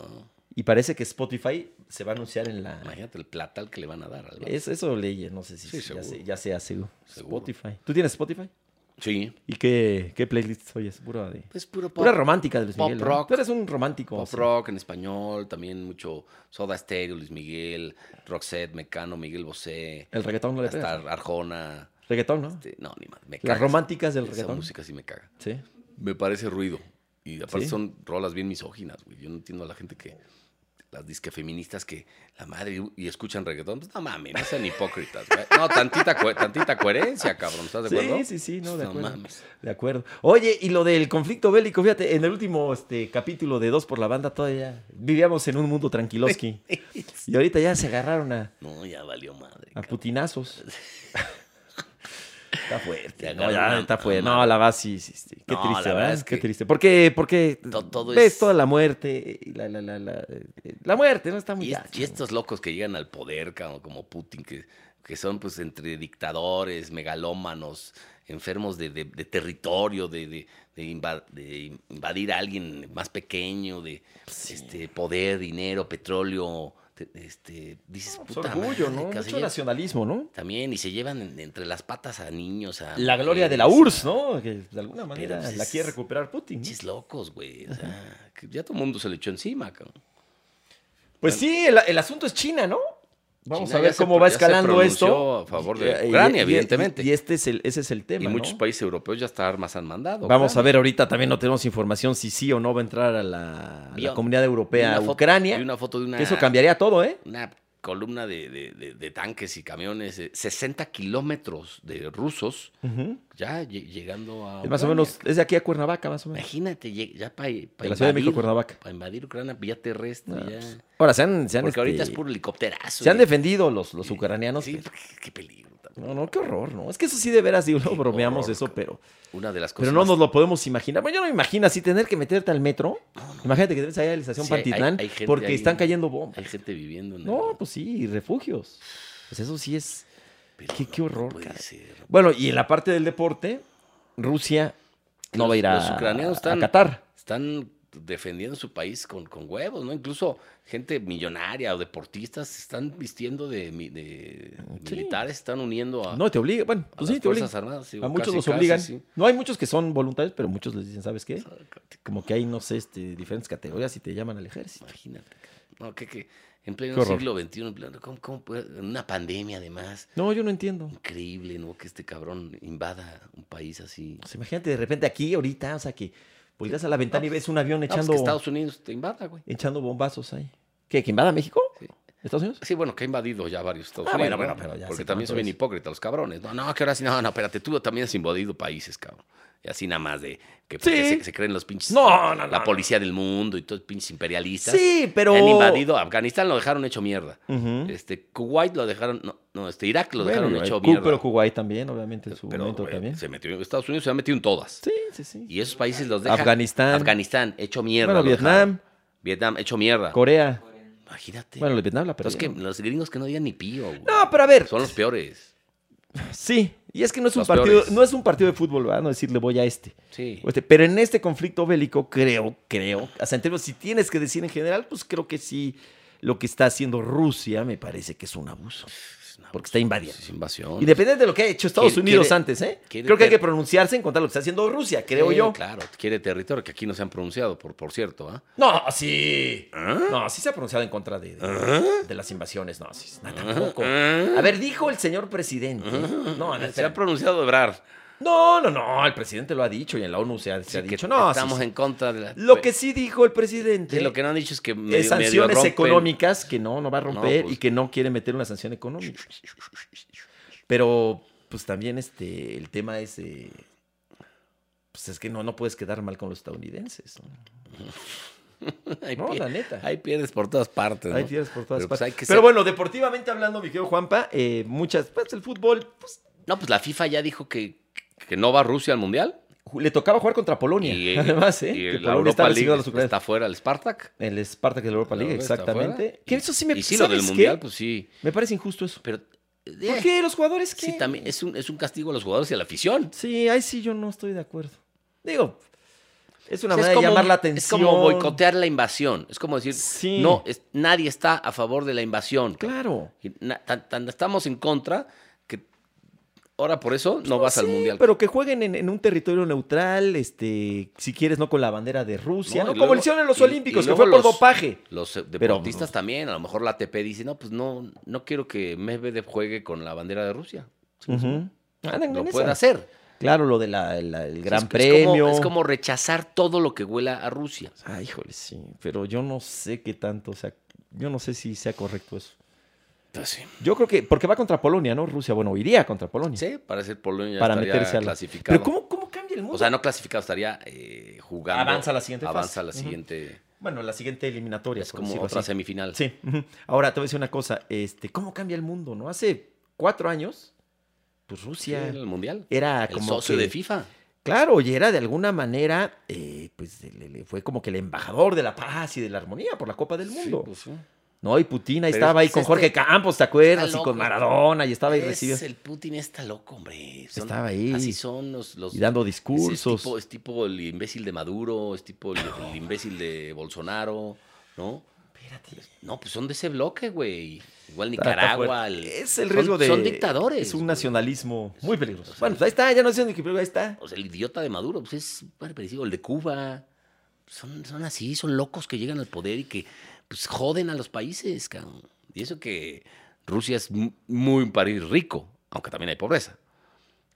Y parece que Spotify se va a anunciar en la. imagínate el platal que le van a dar al. Es, eso leí, no sé si Sí, ya, se, ya sea seguro. Seguro. Spotify. ¿Tú tienes Spotify? Sí. ¿Y qué, qué playlist oyes? Pura, de, Pues puro pop, pura romántica de Luis pop Miguel. ¿no? rock. Tú eres un romántico. pop rock en español, también mucho Soda Stereo, Luis Miguel, Roxette, Mecano, Miguel Bosé, El reggaetón no le hasta pegas. Arjona. Reggaetón, ¿no? este, no, ni más. Me Las románticas del Esa reggaetón. música sí me caga. Sí. Me parece ruido. Y aparte Sí. son rolas bien misóginas, güey. Yo no entiendo a la gente que. Las disque feministas que la madre y escuchan reggaetón. Pues no mames, no sean hipócritas, güey. No, tantita, tantita coherencia, cabrón. ¿Estás de acuerdo? Sí, sí, sí, no, de No acuerdo. mames. De acuerdo. Oye, y lo del conflicto bélico, fíjate, en el último este, capítulo de Dos por la Banda todavía vivíamos en un mundo tranquiloski. [LAUGHS] y ahorita ya se agarraron a, No, ya valió madre. a cabrón. putinazos. [LAUGHS] Está fuerte. Te No, ya está fuerte. No, la verdad sí, sí, sí. Qué No, triste, la verdad es Qué que- triste. Porque, porque To- todo ves es- toda la muerte la, la, la, la, eh, la muerte, ¿no? Está muy Y, gacho. y estos locos que llegan al poder, como Putin, que, que son pues entre dictadores, megalómanos, enfermos de, de- de territorio, de, de- de inva- de invadir a alguien más pequeño, de este poder, dinero, petróleo, te- este, dices, Pues puta orgullo, madre, ¿no? Mucho llevan- nacionalismo, ¿no? También, y se llevan en- entre las patas a niños, a La gloria de la URSS, ¿no? Que de alguna manera pues, la quiere recuperar Putin. ¿no? Pinches locos, güey. O sea, que ya todo el mundo se le echó encima, cabrón. Pues sí, el, el asunto es China, ¿no? Vamos China a ver cómo va escalando esto. a favor de y- Ucrania, y- evidentemente. Y, este es el, ese es el tema. Y muchos países europeos ya hasta armas han mandado. Vamos a ver ahorita, también no tenemos información si sí o no va a entrar a la, a comunidad europea a foto- Ucrania. vi una foto de una, que eso cambiaría todo, ¿eh? una columna de, de- de- de tanques y camiones, eh, 60 kilómetros de rusos ya lle- llegando a. Es más o menos, es de aquí a Cuernavaca, más o menos. Imagínate, ya para De la Ciudad de México, Cuernavaca. Para invadir Ucrania vía terrestre. Ya. pues, Ahora, se han, se han, Porque ahorita este, es puro helicópterazo. se han defendido los, los ucranianos. Sí, pero- qué, qué peligro. No, no, qué horror, ¿no? Es que eso sí de veras, digo, no Qué bromeamos horror, eso, pero, Una de las cosas. pero no más- nos lo podemos imaginar. Bueno, yo no me imagino así tener que meterte al metro. Imagínate que debes allá a la estación Sí, Pantitlán hay porque ahí. están cayendo bombas. Hay gente viviendo en No, el- pues sí, refugios. Pues eso sí es. pero qué- qué no horror, puede cara. ser. Bueno, y en la parte del deporte, Rusia no Los- va a ir a, los ucranianos a están- Qatar. Están defendiendo su país con, con huevos, ¿no? Incluso gente millonaria o deportistas se están vistiendo de, de Sí. militares, están uniendo a, No, te obliga. Bueno, a pues las sí, te obliga. Fuerzas Armadas. digo, A muchos casi, los casi, obligan. sí. No hay muchos que son voluntarios, pero muchos les dicen, ¿sabes qué? Como que hay, no sé, este, diferentes categorías y te llaman al ejército. Imagínate. No, que, que en pleno siglo XXI, en pleno, ¿cómo, cómo puede- en una pandemia además, No, yo no entiendo. increíble, ¿no? Que este cabrón invada un país así. Pues imagínate de repente aquí, ahorita, o sea, que volteas a la ventana y ves un avión No, pues echando, que Estados Unidos te invada, güey. echando bombazos ahí. ¿Qué? ¿Que invada México? Sí. ¿Estados Unidos? Sí, bueno, que ha invadido ya varios Estados Ah, Unidos. bueno, ¿no? bueno, pero ya Porque también son bien hipócritas los cabrones. No, no, que ahora sí, no, no, espérate, tú también has invadido países, cabrón. Y así nada más de que Sí. se, se creen los pinches. No, no, La no, policía del mundo y todos pinches imperialistas. Sí, pero... Han invadido Afganistán, lo dejaron hecho mierda. Este, Kuwait lo dejaron, no, no, este, Irak lo Bueno, dejaron hecho mierda. Pero Kuwait también, obviamente, en su Pero, momento también. Se metió, Estados Unidos se ha metido en todas. Sí, sí, sí. Y esos países los dejan. Afganistán. Afganistán, hecho mierda. Bueno, Vietnam, dejaron. Vietnam, hecho mierda. Corea. Imagínate. Bueno, el Vietnam la Entonces, que perdieron. los gringos que no digan ni pío. güey. No, pero a ver. Son los peores. Sí, y es que no es un Los partido, peores. no es un partido de fútbol, ¿verdad? No decirle voy a este. Sí. Este, Pero en este conflicto bélico, creo, creo, hasta en términos, si tienes que decir en general, pues creo que sí, lo que está haciendo Rusia me parece que es un abuso. Porque está invadiendo. Es invasión. Independiente de lo que ha hecho Estados Quiere- Unidos quiere- antes, ¿eh? Creo que hay que pronunciarse en contra de lo que está haciendo Rusia, creo Sí, yo. Claro, quiere territorio que aquí no se han pronunciado, por, por cierto. ¿ah? No, sí. ¿Ah? No, sí se ha pronunciado en contra de, de- de las invasiones. No, sí, no, tampoco. A ver, dijo el señor presidente. No, no, Se ha pronunciado Ebrar. No, no, no, el presidente lo ha dicho y en la ONU se ha, se Sí, dicho. No, estamos sí. en contra de la. Lo que sí dijo el presidente Sí, lo que no han dicho es que medio- es medio sanciones económicas que no, no va a romper pues- y que no quiere meter una sanción económica. Pero, pues también este, el tema es, eh, pues es que no, no puedes quedar mal con los estadounidenses. ¿no? [LAUGHS] Ahí la neta. Ahí pierdes por todas partes. Hay ¿no? tierras por todas Pero, pues, partes. Pero ser- bueno, deportivamente hablando, mi querido Juanpa, eh, muchas, pues el fútbol, pues No, pues la FIFA ya dijo que, que no va Rusia al mundial. le tocaba jugar contra Polonia. [LAUGHS] Y, además, ¿eh? y que la Polonia Europa League los está fuera el Spartak. El Spartak de la Europa League, exactamente. Que eso sí me Y sí, lo del ¿sabes qué? mundial, pues sí. Me parece injusto eso. Pero. ¿Por eh, qué los jugadores qué? Sí, también es un, es un castigo a los jugadores y a la afición. Sí, ahí sí yo no estoy de acuerdo. Digo, es una O sea, manera de llamar la Es atención. como boicotear la invasión. Es como decir, Sí. no, es- nadie está a favor de la invasión. Claro. Y na- tan, tan estamos en contra ahora por eso no vas al mundial. Pero que jueguen en, en un territorio neutral, este, si quieres, no con la bandera de Rusia, No, ¿no? Como hicieron en los y- Olímpicos, y que fue por los- dopaje. Los Pero, deportistas también, a lo mejor la ATP dice, no, pues no, no quiero que Medvedev juegue con la bandera de Rusia. Andan Lo puede esa. hacer. Claro, lo del el Gran Es- es Premio. como- Es como, rechazar todo lo que huela a Rusia. Ay, híjole, sí. Pero yo no sé qué tanto, o sea, yo no sé si sea correcto eso. Pues sí. Yo creo que, porque va contra Polonia, ¿no? Rusia, bueno, iría contra Polonia. Sí, para ser Polonia para meterse a la... clasificado. Pero ¿cómo, ¿cómo cambia el mundo? O sea, no clasificado, estaría eh, jugando. Avanza a la siguiente Avanza fase. a la siguiente. Bueno, la siguiente eliminatoria. Es como otra así. semifinal. Sí. Ahora, te voy a decir una cosa. Este, ¿Cómo cambia el mundo, no? Hace cuatro años, pues Sí, Rusia el mundial. era El como socio que- de FIFA. Claro, y era de alguna manera, eh, pues le- le fue como que el embajador de la paz y de la armonía por la Copa del Mundo. Sí, pues, sí. No, y Putin ahí Pero estaba ahí con este- Jorge Campos, ¿te acuerdas? Y con loco. Maradona, y estaba ahí Es- recibido. El Putin está loco, hombre. Son- Estaba ahí. Así son los. los Y dando discursos. Es tipo, es tipo el imbécil de Maduro, es tipo el, el imbécil de Bolsonaro, ¿no? Espérate. No, pues son de ese bloque, güey. Igual Nicaragua. el- es el son- riesgo de. Son dictadores. Es un nacionalismo muy peligroso. o sea, bueno, pues ahí está, ya no sé ni qué, ahí está. O sea, el idiota de Maduro, pues es parecido. El de Cuba. Son, son así, son locos que llegan al poder y que pues joden a los países, cabrón. Y eso que Rusia es mu- muy un país rico, aunque también hay pobreza.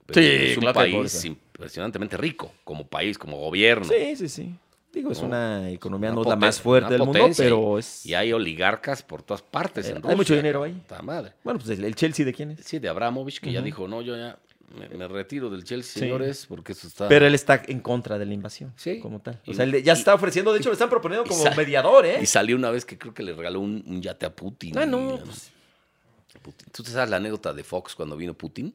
Pero Sí, es un claro hay país impresionantemente rico, como país, como gobierno. Sí, sí, sí. Digo, es No, una economía una no la más fuerte del mundo, pero es. Y hay oligarcas por todas partes Eh, en hay Rusia. mucho dinero ahí. Puta madre. Bueno, pues el, el Chelsea de quién es. Sí, de Abramovich, que ya dijo, no, yo ya me, me retiro del Chelsea, Sí. señores, porque eso está... Pero él está en contra de la invasión. Sí. Como tal. O Y- sea, él ya y- está ofreciendo, de hecho, le están proponiendo y como sa- mediador, ¿eh? Y salió una vez que creo que le regaló un, un yate a Putin. Ah, no. Y, pues, Putin. ¿Tú te sabes la anécdota de Fox cuando vino Putin?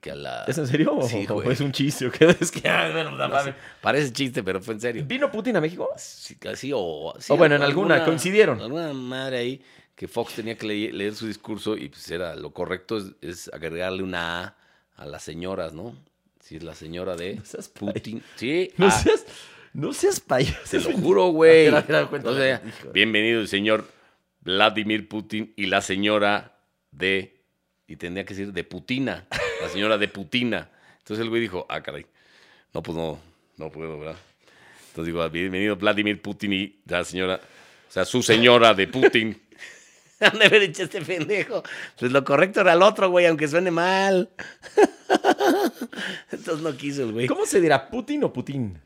Que a la... ¿Es en serio? ¿O- Sí, o güey. es un chiste? ¿o qué? [LAUGHS] Es que, ah, bueno, No parece chiste, pero fue en serio. ¿Vino Putin a México? Sí, o, sí, O bueno, en alguna, coincidieron. Alguna madre ahí que Fox tenía que le- leer su discurso y pues era lo correcto es, es agregarle una A a las señoras, ¿no? Si es la señora de [LAUGHS] No seas Putin. Sí, No ah, seas, no seas payaso. te lo juro, güey. Hijo. bienvenido el señor Vladimir Putin y la señora de, y tendría que decir de Putina, la señora de Putina. Entonces el güey dijo, ah, caray, no, pues no, no puedo, ¿verdad? Entonces digo, bienvenido Vladimir Putin y la señora, o sea, su señora de Putin. [LAUGHS] [LAUGHS] Han de haber hecho este pendejo. Pues lo correcto era el otro, güey, aunque suene mal. [LAUGHS] Entonces no quiso el güey. ¿Cómo se dirá? ¿Putin o Putin?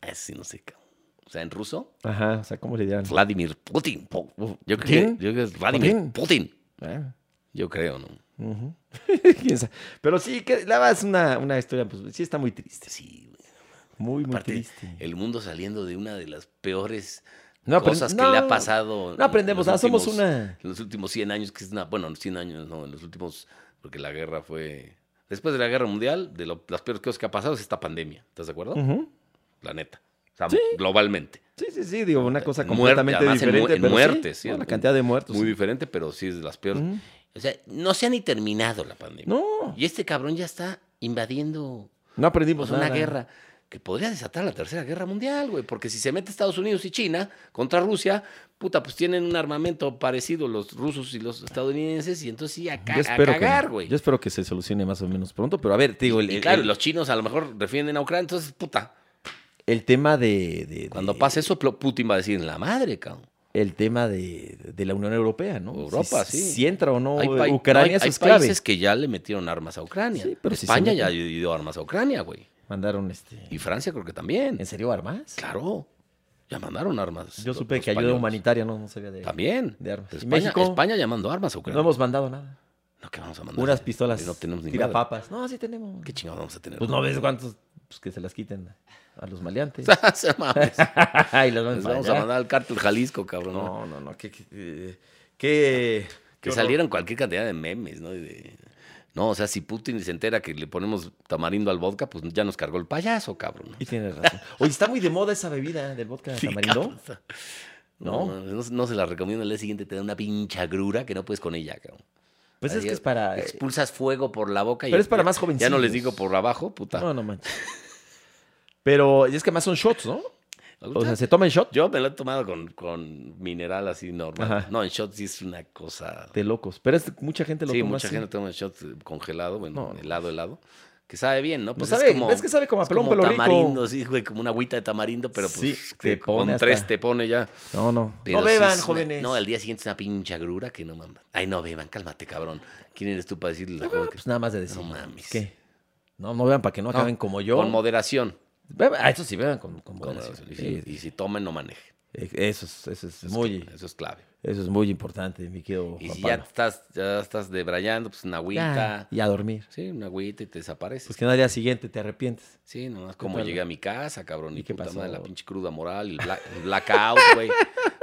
Así no sé, cabrón. O sea, en ruso, Ajá, o sea, ¿cómo le dirán? Vladimir Putin. Yo creo, que, ¿Putin? yo creo que es Vladimir ¿Putin? Putin. Ah, Yo creo, ¿no? ujú. [LAUGHS] ¿Quién sabe? Pero sí, que la es una, una historia, pues sí está muy triste. Sí, güey. Muy, muy triste. el mundo saliendo de una de las peores No cosas que no, le ha pasado. No aprendemos en nada, somos una... En los últimos 100 años, que es una. Bueno, 100 años, no, en los últimos. Porque la guerra fue. Después de la guerra mundial, de lo- las peores cosas que ha pasado es esta pandemia. ¿Estás de acuerdo? Ujú. La neta. O sea, Sí. globalmente. Sí, sí, sí, digo, una cosa Muerte, completamente además en mu- diferente. en sí, muertes, sí, la cantidad de muertos. Muy sí. diferente, pero sí es de las peores. O sea, no se ha ni terminado la pandemia. No, Y este cabrón ya está invadiendo no aprendimos pues, una nada. guerra que podría desatar la tercera guerra mundial, güey. Porque si se mete Estados Unidos y China contra Rusia, puta, pues tienen un armamento parecido los rusos y los estadounidenses, y entonces sí, a, ca- a cagar, güey. yo espero que se solucione más o menos pronto, pero a ver, te digo, el, Y claro, el- los chinos a lo mejor defienden a Ucrania, entonces, puta, el tema de... de- cuando de- pase eso, Putin va a decir, la madre, cabrón. el tema de, de la Unión Europea, ¿no? Europa, si, sí. Si entra o no Hay Ucrania, no, hay, eso hay clave. países que ya le metieron armas a Ucrania. Sí, pero si España ya meten. dio armas a Ucrania, güey. Mandaron este. Y Francia creo que también. ¿En serio armas? Claro. Ya mandaron armas. Yo los- supe los que ayuda humanitaria no, no sabía de. También. de armas. ¿Y España, México? España llamando armas a No Ucrania. hemos mandado nada. No, ¿qué vamos a mandar? Unas pistolas. No tenemos ni tirapapas. No, sí tenemos. ¿Qué chingados vamos a tener? Pues no ves cuántos. Pues que se las quiten a los maleantes. [LAUGHS] Se mames. [LAUGHS] y las Les vamos a mandar al cártel Jalisco, cabrón. ¿no? No, no, no. Que, que, eh, que, Que salieron cualquier cantidad de memes, ¿no? De- No, o sea, si Putin se entera que le ponemos tamarindo al vodka, pues ya nos cargó el payaso, cabrón. Y tienes razón. [LAUGHS] Oye, está muy de moda esa bebida del vodka Sí, tamarindo. cabrón. ¿No? No, no, no se la recomiendo. El día siguiente te da una pincha agrura que no puedes con ella, cabrón. Pues es que es para. eh, Expulsas fuego por la boca y. Pero es para más Ya no les digo por abajo, puta. No, no manches. Pero es que más son shots, ¿no? O sea, se toman shot Yo me lo he tomado con, con mineral así normal. Ajá. No, en shots sí es una cosa. de locos. Pero es, mucha gente lo Sí, toma mucha así. gente toma shots eh, congelado, bueno, No. helado, helado. Que sabe bien, ¿no? Pues sabe- es que sabe como a pelón, como pelo rico. tamarindo, sí, güey, como una agüita de tamarindo, pero pues Sí, te pone con hasta- tres te pone ya. No, no. Pero no sí beban, una- jóvenes. No, al día siguiente es una pinche agrura que no mames. Ay, no beban, cálmate, cabrón. ¿Quién eres tú para decirle la que- Pues nada más de decir. No mames. ¿Qué? No, no beban para que no No, acaben como yo. Con moderación. Ah, eso sí, beban con, con. Y, si, y si tomen, no maneje. Eh, Eso es, eso es Eso es muy, cl- Eso es clave. eso es muy importante, mi querido Y si ya estás, ya estás debrayando, pues una agüita. Ya, y a dormir. Sí, una agüita y te desapareces. Pues que no al día siguiente te arrepientes. Sí, nomás como tal? llegué a mi casa, cabrón. ¿Y Y, qué puta pasó? madre, la pinche cruda moral, el, black- el blackout, güey.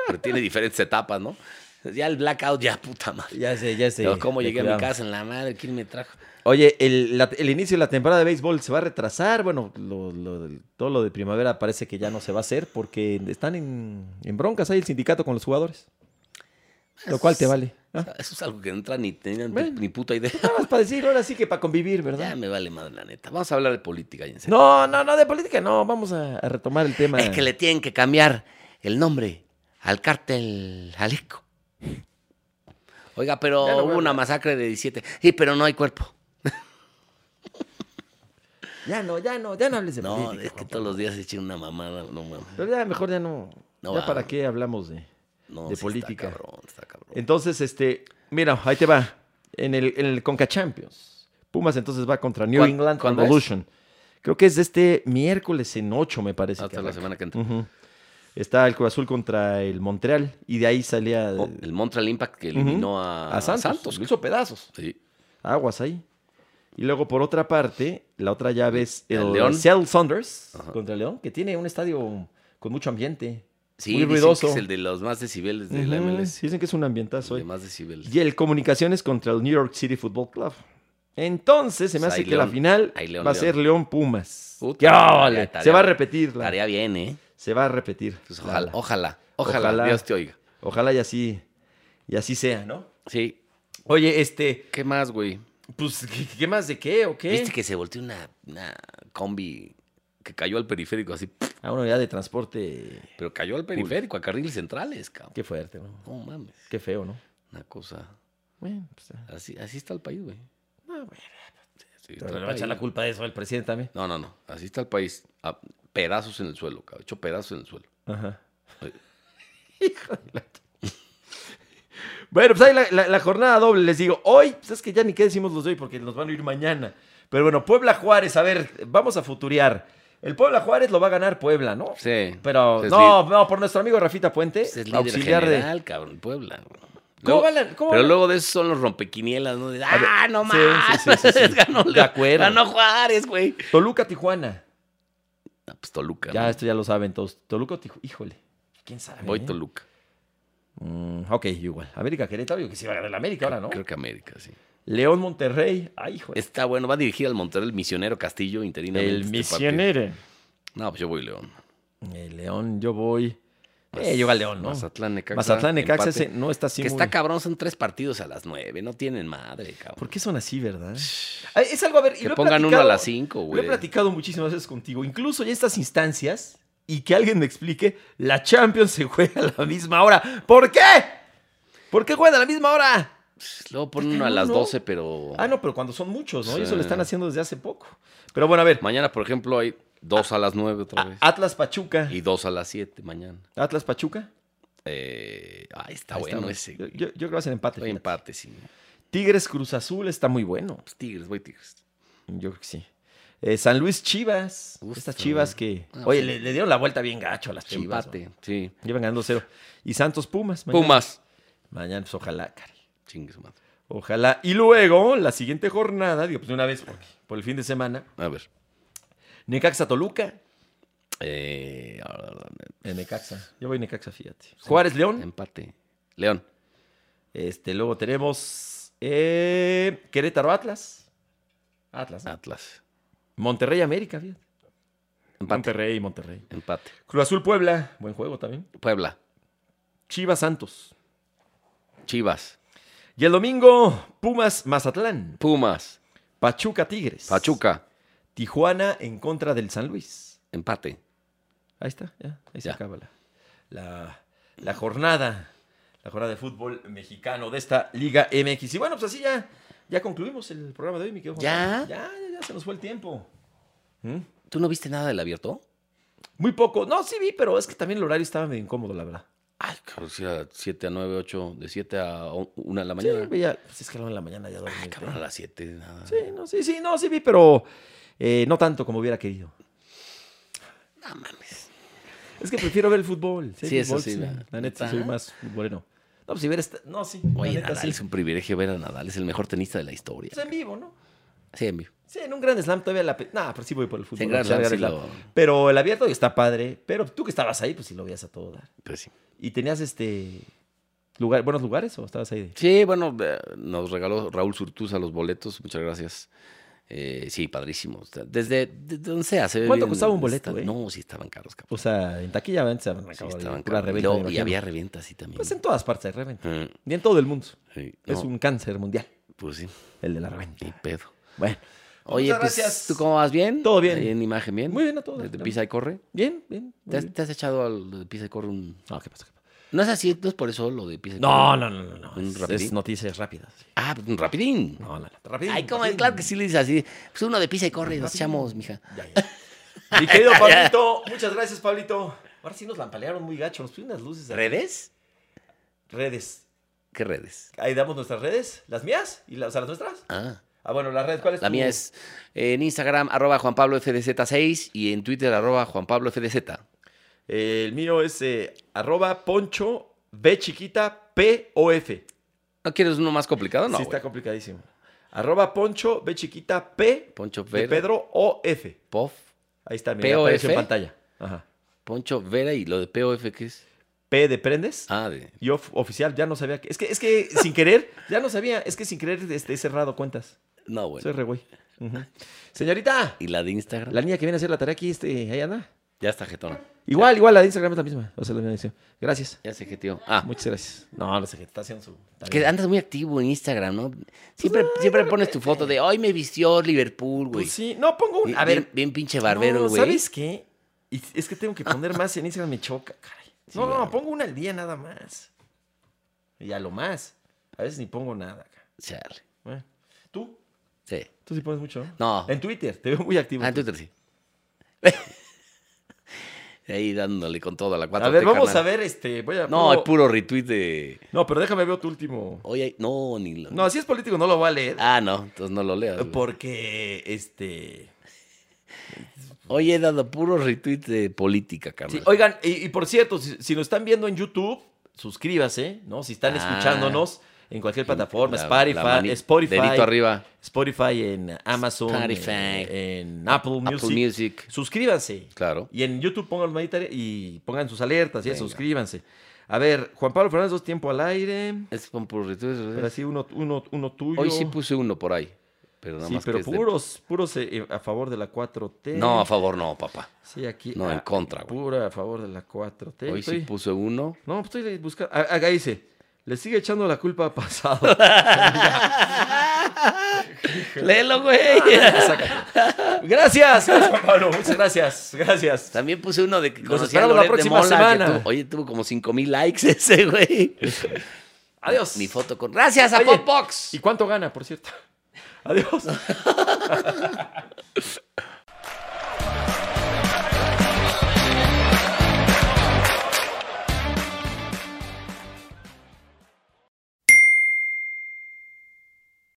Pero tiene diferentes etapas, ¿no? Ya el blackout, ya puta madre. Ya sé, ya sé. Pero ¿Cómo llegué a mi casa en la madre? ¿Quién me trajo? Oye, el, la- el inicio de la temporada de béisbol se va a retrasar. Bueno, lo- lo del- todo lo de primavera parece que ya no se va a hacer porque están en, en broncas ahí el sindicato con los jugadores. Lo cual te vale. [LAUGHS] Eso es algo que no entra ni tenían Bueno. ni puta idea. Nada más para decir, ahora sí que para convivir, Ya ¿verdad? me vale madre, la neta. Vamos a hablar de política, ya en serio. No, no, no, de política no. Vamos a, a retomar el tema. Es que le tienen que cambiar el nombre al cártel Jalisco. Oiga, pero no hubo una masacre de 17. Sí, pero no hay cuerpo. [LAUGHS] Ya no, ya no, ya no hables de No, política. es que Juan todos Pablo. los días se echen una mamada. No mames. Pero ya mejor ya no. No ya para qué hablamos de. No, de sí política. Está cabrón, está cabrón. Entonces, este, mira, ahí te va. En el, en el Conca Champions. Pumas entonces va contra New ¿Cuán- England? Revolution. Creo que es de este miércoles en 8, me parece. Hasta que la semana que entra. Está el Cruz Azul contra el Montreal. Y de ahí salía Oh, el Montreal Impact que eliminó a, a Santos. Lo hizo pedazos. Sí. Aguas ahí. Y luego, por otra parte, la otra llave es ¿El el León? Seattle Saunders Ajá. contra el León, que tiene un estadio con mucho ambiente. Sí, muy ruidoso. que es el de los más decibeles de la MLS. Dicen que es un ambientazo. El de más decibeles. Y el Comunicaciones contra el New York City Football Club. Entonces, se me Pues hace que la final va a ser León Pumas. Puta, ¡Qué tarea. Se va a repetir. la- Tarea bien, ¿eh? Se va a repetir. Pues ojalá, ojalá, ojalá, Ojalá. Dios te oiga. Ojalá y así, y así sea, ¿no? Sí. Oye, este, ¿Qué más, güey? pues, ¿qué, qué más de qué o qué? ¿Viste que se volteó una, una combi que cayó al periférico así? Ah, una unidad de transporte. Pero cayó al periférico, a carriles centrales, cabrón. Qué fuerte, ¿no? No mames. Qué feo, ¿no? Una cosa. Bueno, pues, ah, Así, así está el país, güey. bueno. Así está Pero el le va a echar la culpa de eso al presidente también. No, no, no. Así está el país. Pedazos en el suelo, cabrón. Hecho pedazos en el suelo. Ajá. [LAUGHS] Hijo de la- Bueno, pues ahí la, la- la jornada doble, les digo. Hoy, pues es que ya ni qué decimos los de hoy porque nos van a ir mañana. Pero bueno, Puebla Juárez, a ver, vamos a futurear. El Puebla Juárez lo va a ganar Puebla, ¿no? Sí. Pero no, no, por nuestro amigo Rafita Puente, Pues es líder auxiliar de. general, cabrón, Puebla. ¿Cómo Luego- la- cómo pero luego de eso son los rompequinielas, ¿no? De, ver, ah, no sí, más. sí, sí, [LAUGHS] De ganó Juárez, güey. Toluca, Tijuana. Ah, pues Toluca. Ya esto ya lo saben todos. Toluca. Híjole. ¿Quién sabe? Voy eh? Toluca. Mm, ok, igual. América Querétaro, yo que sí va a ganar la América ahora, ¿no? Creo que América, sí. León Monterrey. Ay, hijo. Está bueno, va a dirigir al Monterrey el misionero Castillo interinamente. El este misionero. partido. No, pues yo voy León. El León, yo voy. Eh, yo al León, ¿no? Mazatlán, Necaxa. Mazatlán, Necaxa, ese no está así que muy- está cabrón, son tres partidos a las nueve. No tienen madre, cabrón. ¿Por qué son así, verdad? Ay, Es algo, a ver, y Que lo pongan uno a las cinco, Lo he güey. platicado muchísimas veces contigo. Incluso ya estas instancias, y que alguien me explique, la Champions se juega a la misma hora. ¿Por qué? ¿Por qué juega a la misma hora? Luego ponen uno a las cabrón, ¿no? 12, pero. Ah, no, pero cuando son muchos, ¿no? Y eso Sí. lo están haciendo desde hace poco. Pero bueno, a ver. Mañana, por ejemplo, hay dos a las nueve otra vez. Atlas Pachuca. Y dos a las siete mañana. Atlas Pachuca. Eh, ay, está Ahí bueno ese. Yo, güey. yo- yo creo que va a ser empate. Empate, sí. Tigres Cruz Azul está muy bueno. Pues Tigres, voy Tigres. Yo creo que sí. Eh, San Luis Chivas. Uf, Estas Chivas que. Ah, oye, sí. le, le dieron la vuelta bien gacho a las Chivas. empate, ¿no? sí. Llevan ganando cero. Y Santos Pumas. Mañana. Pumas. Mañana, pues ojalá, cari. Chingue su madre. Ojalá. Y luego, la siguiente jornada, digo, pues de una vez, porque por el fin de semana, A ver. Necaxa Toluca. Eh, En Necaxa. Yo voy Necaxa, fíjate. Juárez León. empate. León. Este, luego tenemos eh, Querétaro Atlas. Atlas. ¿no? Atlas. Monterrey América, fíjate. Empate. Monterrey, Monterrey. Empate. Cruz Azul Puebla. Buen juego también. Puebla. Chivas Santos. Chivas. Y el domingo, Pumas Mazatlán. Pumas. Pachuca Tigres. Pachuca. Tijuana en contra del San Luis. Empate. Ahí está, ya. Ahí se Ya. acaba la, la, la jornada. La jornada de fútbol mexicano de esta Liga MX. Y bueno, pues así ya, ya concluimos el programa de hoy, mi querido ¿Ya? Ya, ya, ya se nos fue el tiempo. ¿Mm? ¿Tú no viste nada del abierto? Muy poco. No, sí vi, pero es que también el horario estaba medio incómodo, la verdad. Ay, cabrón, si era 7 a 9, 8, de 7 a 1 de la Sí, mañana. veía, pues es que a la una de la mañana ya dormí. Ay, cabrón, a las 7, nada. Sí, no, sí, sí, no, sí vi, pero eh, no tanto como hubiera querido. No mames. Es que prefiero ver el fútbol. Sí, fútbol, sí, la- La neta, soy más futbolero. No, pues si ver esta... No, sí. Oye, la neta, Nadal sí. es un privilegio ver a Nadal. Es el mejor tenista de la historia. Pues en vivo, ¿no? Sí, en vivo. Sí, en un Grand Slam todavía la... Nah, pero sí voy por el fútbol. Sí, sea, Slam sí lo-. Pero el abierto está padre. Pero tú que estabas ahí, pues sí lo veías a todo dar. Pues sí. ¿Y tenías este... Lugar, buenos lugares o estabas ahí? de- Sí, bueno, nos regaló Raúl Surtuza los boletos. Muchas gracias. Eh, sí, padrísimo. O sea, Desde, desde donde sea. se ¿Cuánto bien. costaba un boleto, Está- eh? No, sí estaban caros, cabrón. O sea, en taquilla antes se habían Sí, estaban caros. Y, luego- había reventa así también. Pues en todas partes hay reventa. Mm, Y en todo el mundo. sí, Es un cáncer mundial, Pues sí, el de la reventa. ni pedo. Bueno. Oye, Muchas pues, gracias. ¿tú cómo vas? ¿Bien? Todo bien. Ahí En imagen, ¿bien? Muy bien a todos. ¿De, de Pisa y Corre? Bien, bien. ¿Te has, bien. te has echado al de Pisa y Corre un...? No, ¿qué pasa? No es así, no es por eso lo de Pisa y No, no, no, no. no. ¿Un Es, noticias rápidas. Ah, un rapidín. No, no, no. Rapidín, Ay, como claro que sí le dices así. Pues uno de Pisa y Corre, nos echamos, mija. Ya, ya. Mi querido [LAUGHS] Pablito, muchas gracias, Pablito. Ahora sí nos lampalearon muy gacho. Nos pusieron unas luces. aquí. ¿Redes? Redes. ¿Qué redes? Ahí damos nuestras redes. ¿Las mías? ¿Y las, o sea, las nuestras? Ah, Ah, bueno, las redes. ¿Cuál es la tu- mía es en Instagram, arroba Juan Pablo FDZ6 y en Twitter, arroba Juan Pablo FDZ. El mío es eh, arroba poncho B chiquita P O F. ¿No quieres uno más complicado? No, sí, güey. está complicadísimo. Arroba poncho B chiquita P Poncho de Vera, Pedro O F. POF, Ahí está, mira, ¿POF? aparece en pantalla. Ajá. Poncho Vera y lo de POF, ¿qué es? P de prendes. Ah, de... Y of- oficial, ya no sabía que. Es que, es que sin querer, ya no sabía. Es que sin querer este, he cerrado cuentas. No, bueno. Soy re güey. Señorita, ¿Y la de Instagram? la niña que viene a hacer la tarea aquí, este, ahí anda. Ya está jetona. Igual, igual, la de Instagram es la misma. O sea, la misma dirección. Gracias. Ya se jeteó. Ah, Muchas gracias. No, no sé qué está haciendo su. tarea. que andas muy activo en Instagram, ¿no? Siempre, siempre pones tu foto de hoy me vistió Liverpool, güey. Pues sí, no, pongo un. Bien- A ver, bien, pinche barbero, no, güey. ¿Sabes qué? Y es que tengo que poner más en Instagram, me choca, caray. Sí, no, bueno. pongo una al día nada más. Y a lo más. A veces ni pongo nada. cara. Chale. Bueno, ¿Tú? Sí. Tú sí pones mucho. No. En Twitter, te veo muy activo. Ah, en Twitter sí. [LAUGHS] Ahí dándole con todo a la 4 a ver, vamos a ver, este, voy a... No, hay puro retweet de. No, pero déjame ver tu último... Oye, no, ni lo. No, si es político no lo voy a leer. Ah, no, entonces no lo leas. güey. porque, este... Oye, he dado puro retweet de política, Sí, carnal. oigan, y, y por cierto, si, si nos están viendo en YouTube, suscríbase, ¿no? Si están Ah. escuchándonos en cualquier plataforma, La- Spotify, la mani- Spotify, arriba. Spotify en Amazon, Spotify. en Apple Music. Apple Music. Suscríbanse. Claro. Y en YouTube pongan manita y pongan sus alertas y eso, Venga. suscríbanse. A ver, Juan Pablo Fernández, dos tiempo al aire. Es con puro retweet. Ahora sí, uno, uno, uno tuyo. Hoy sí puse uno por ahí. Pero nada Sí, más pero que es de- puros, puros eh, a favor de la 4T. No, a favor no, papá. Sí, aquí. No, en contra, güey. Pura a favor de la 4T. Hoy Estoy- sí puse uno. No, estoy buscando. Acá dice, le sigue echando la culpa a pasado. [LAUGHS] Léelo, güey. Gracias, gracias, Pablo. Muchas gracias. Gracias. También puse uno de que a esperamos la próxima Mola, semana. tuvo- oye, tuvo como 5 mil likes ese, güey. Adiós. Mi foto con. Gracias a Oye, Popbox. ¿Y cuánto gana, por cierto? Adiós. [LAUGHS]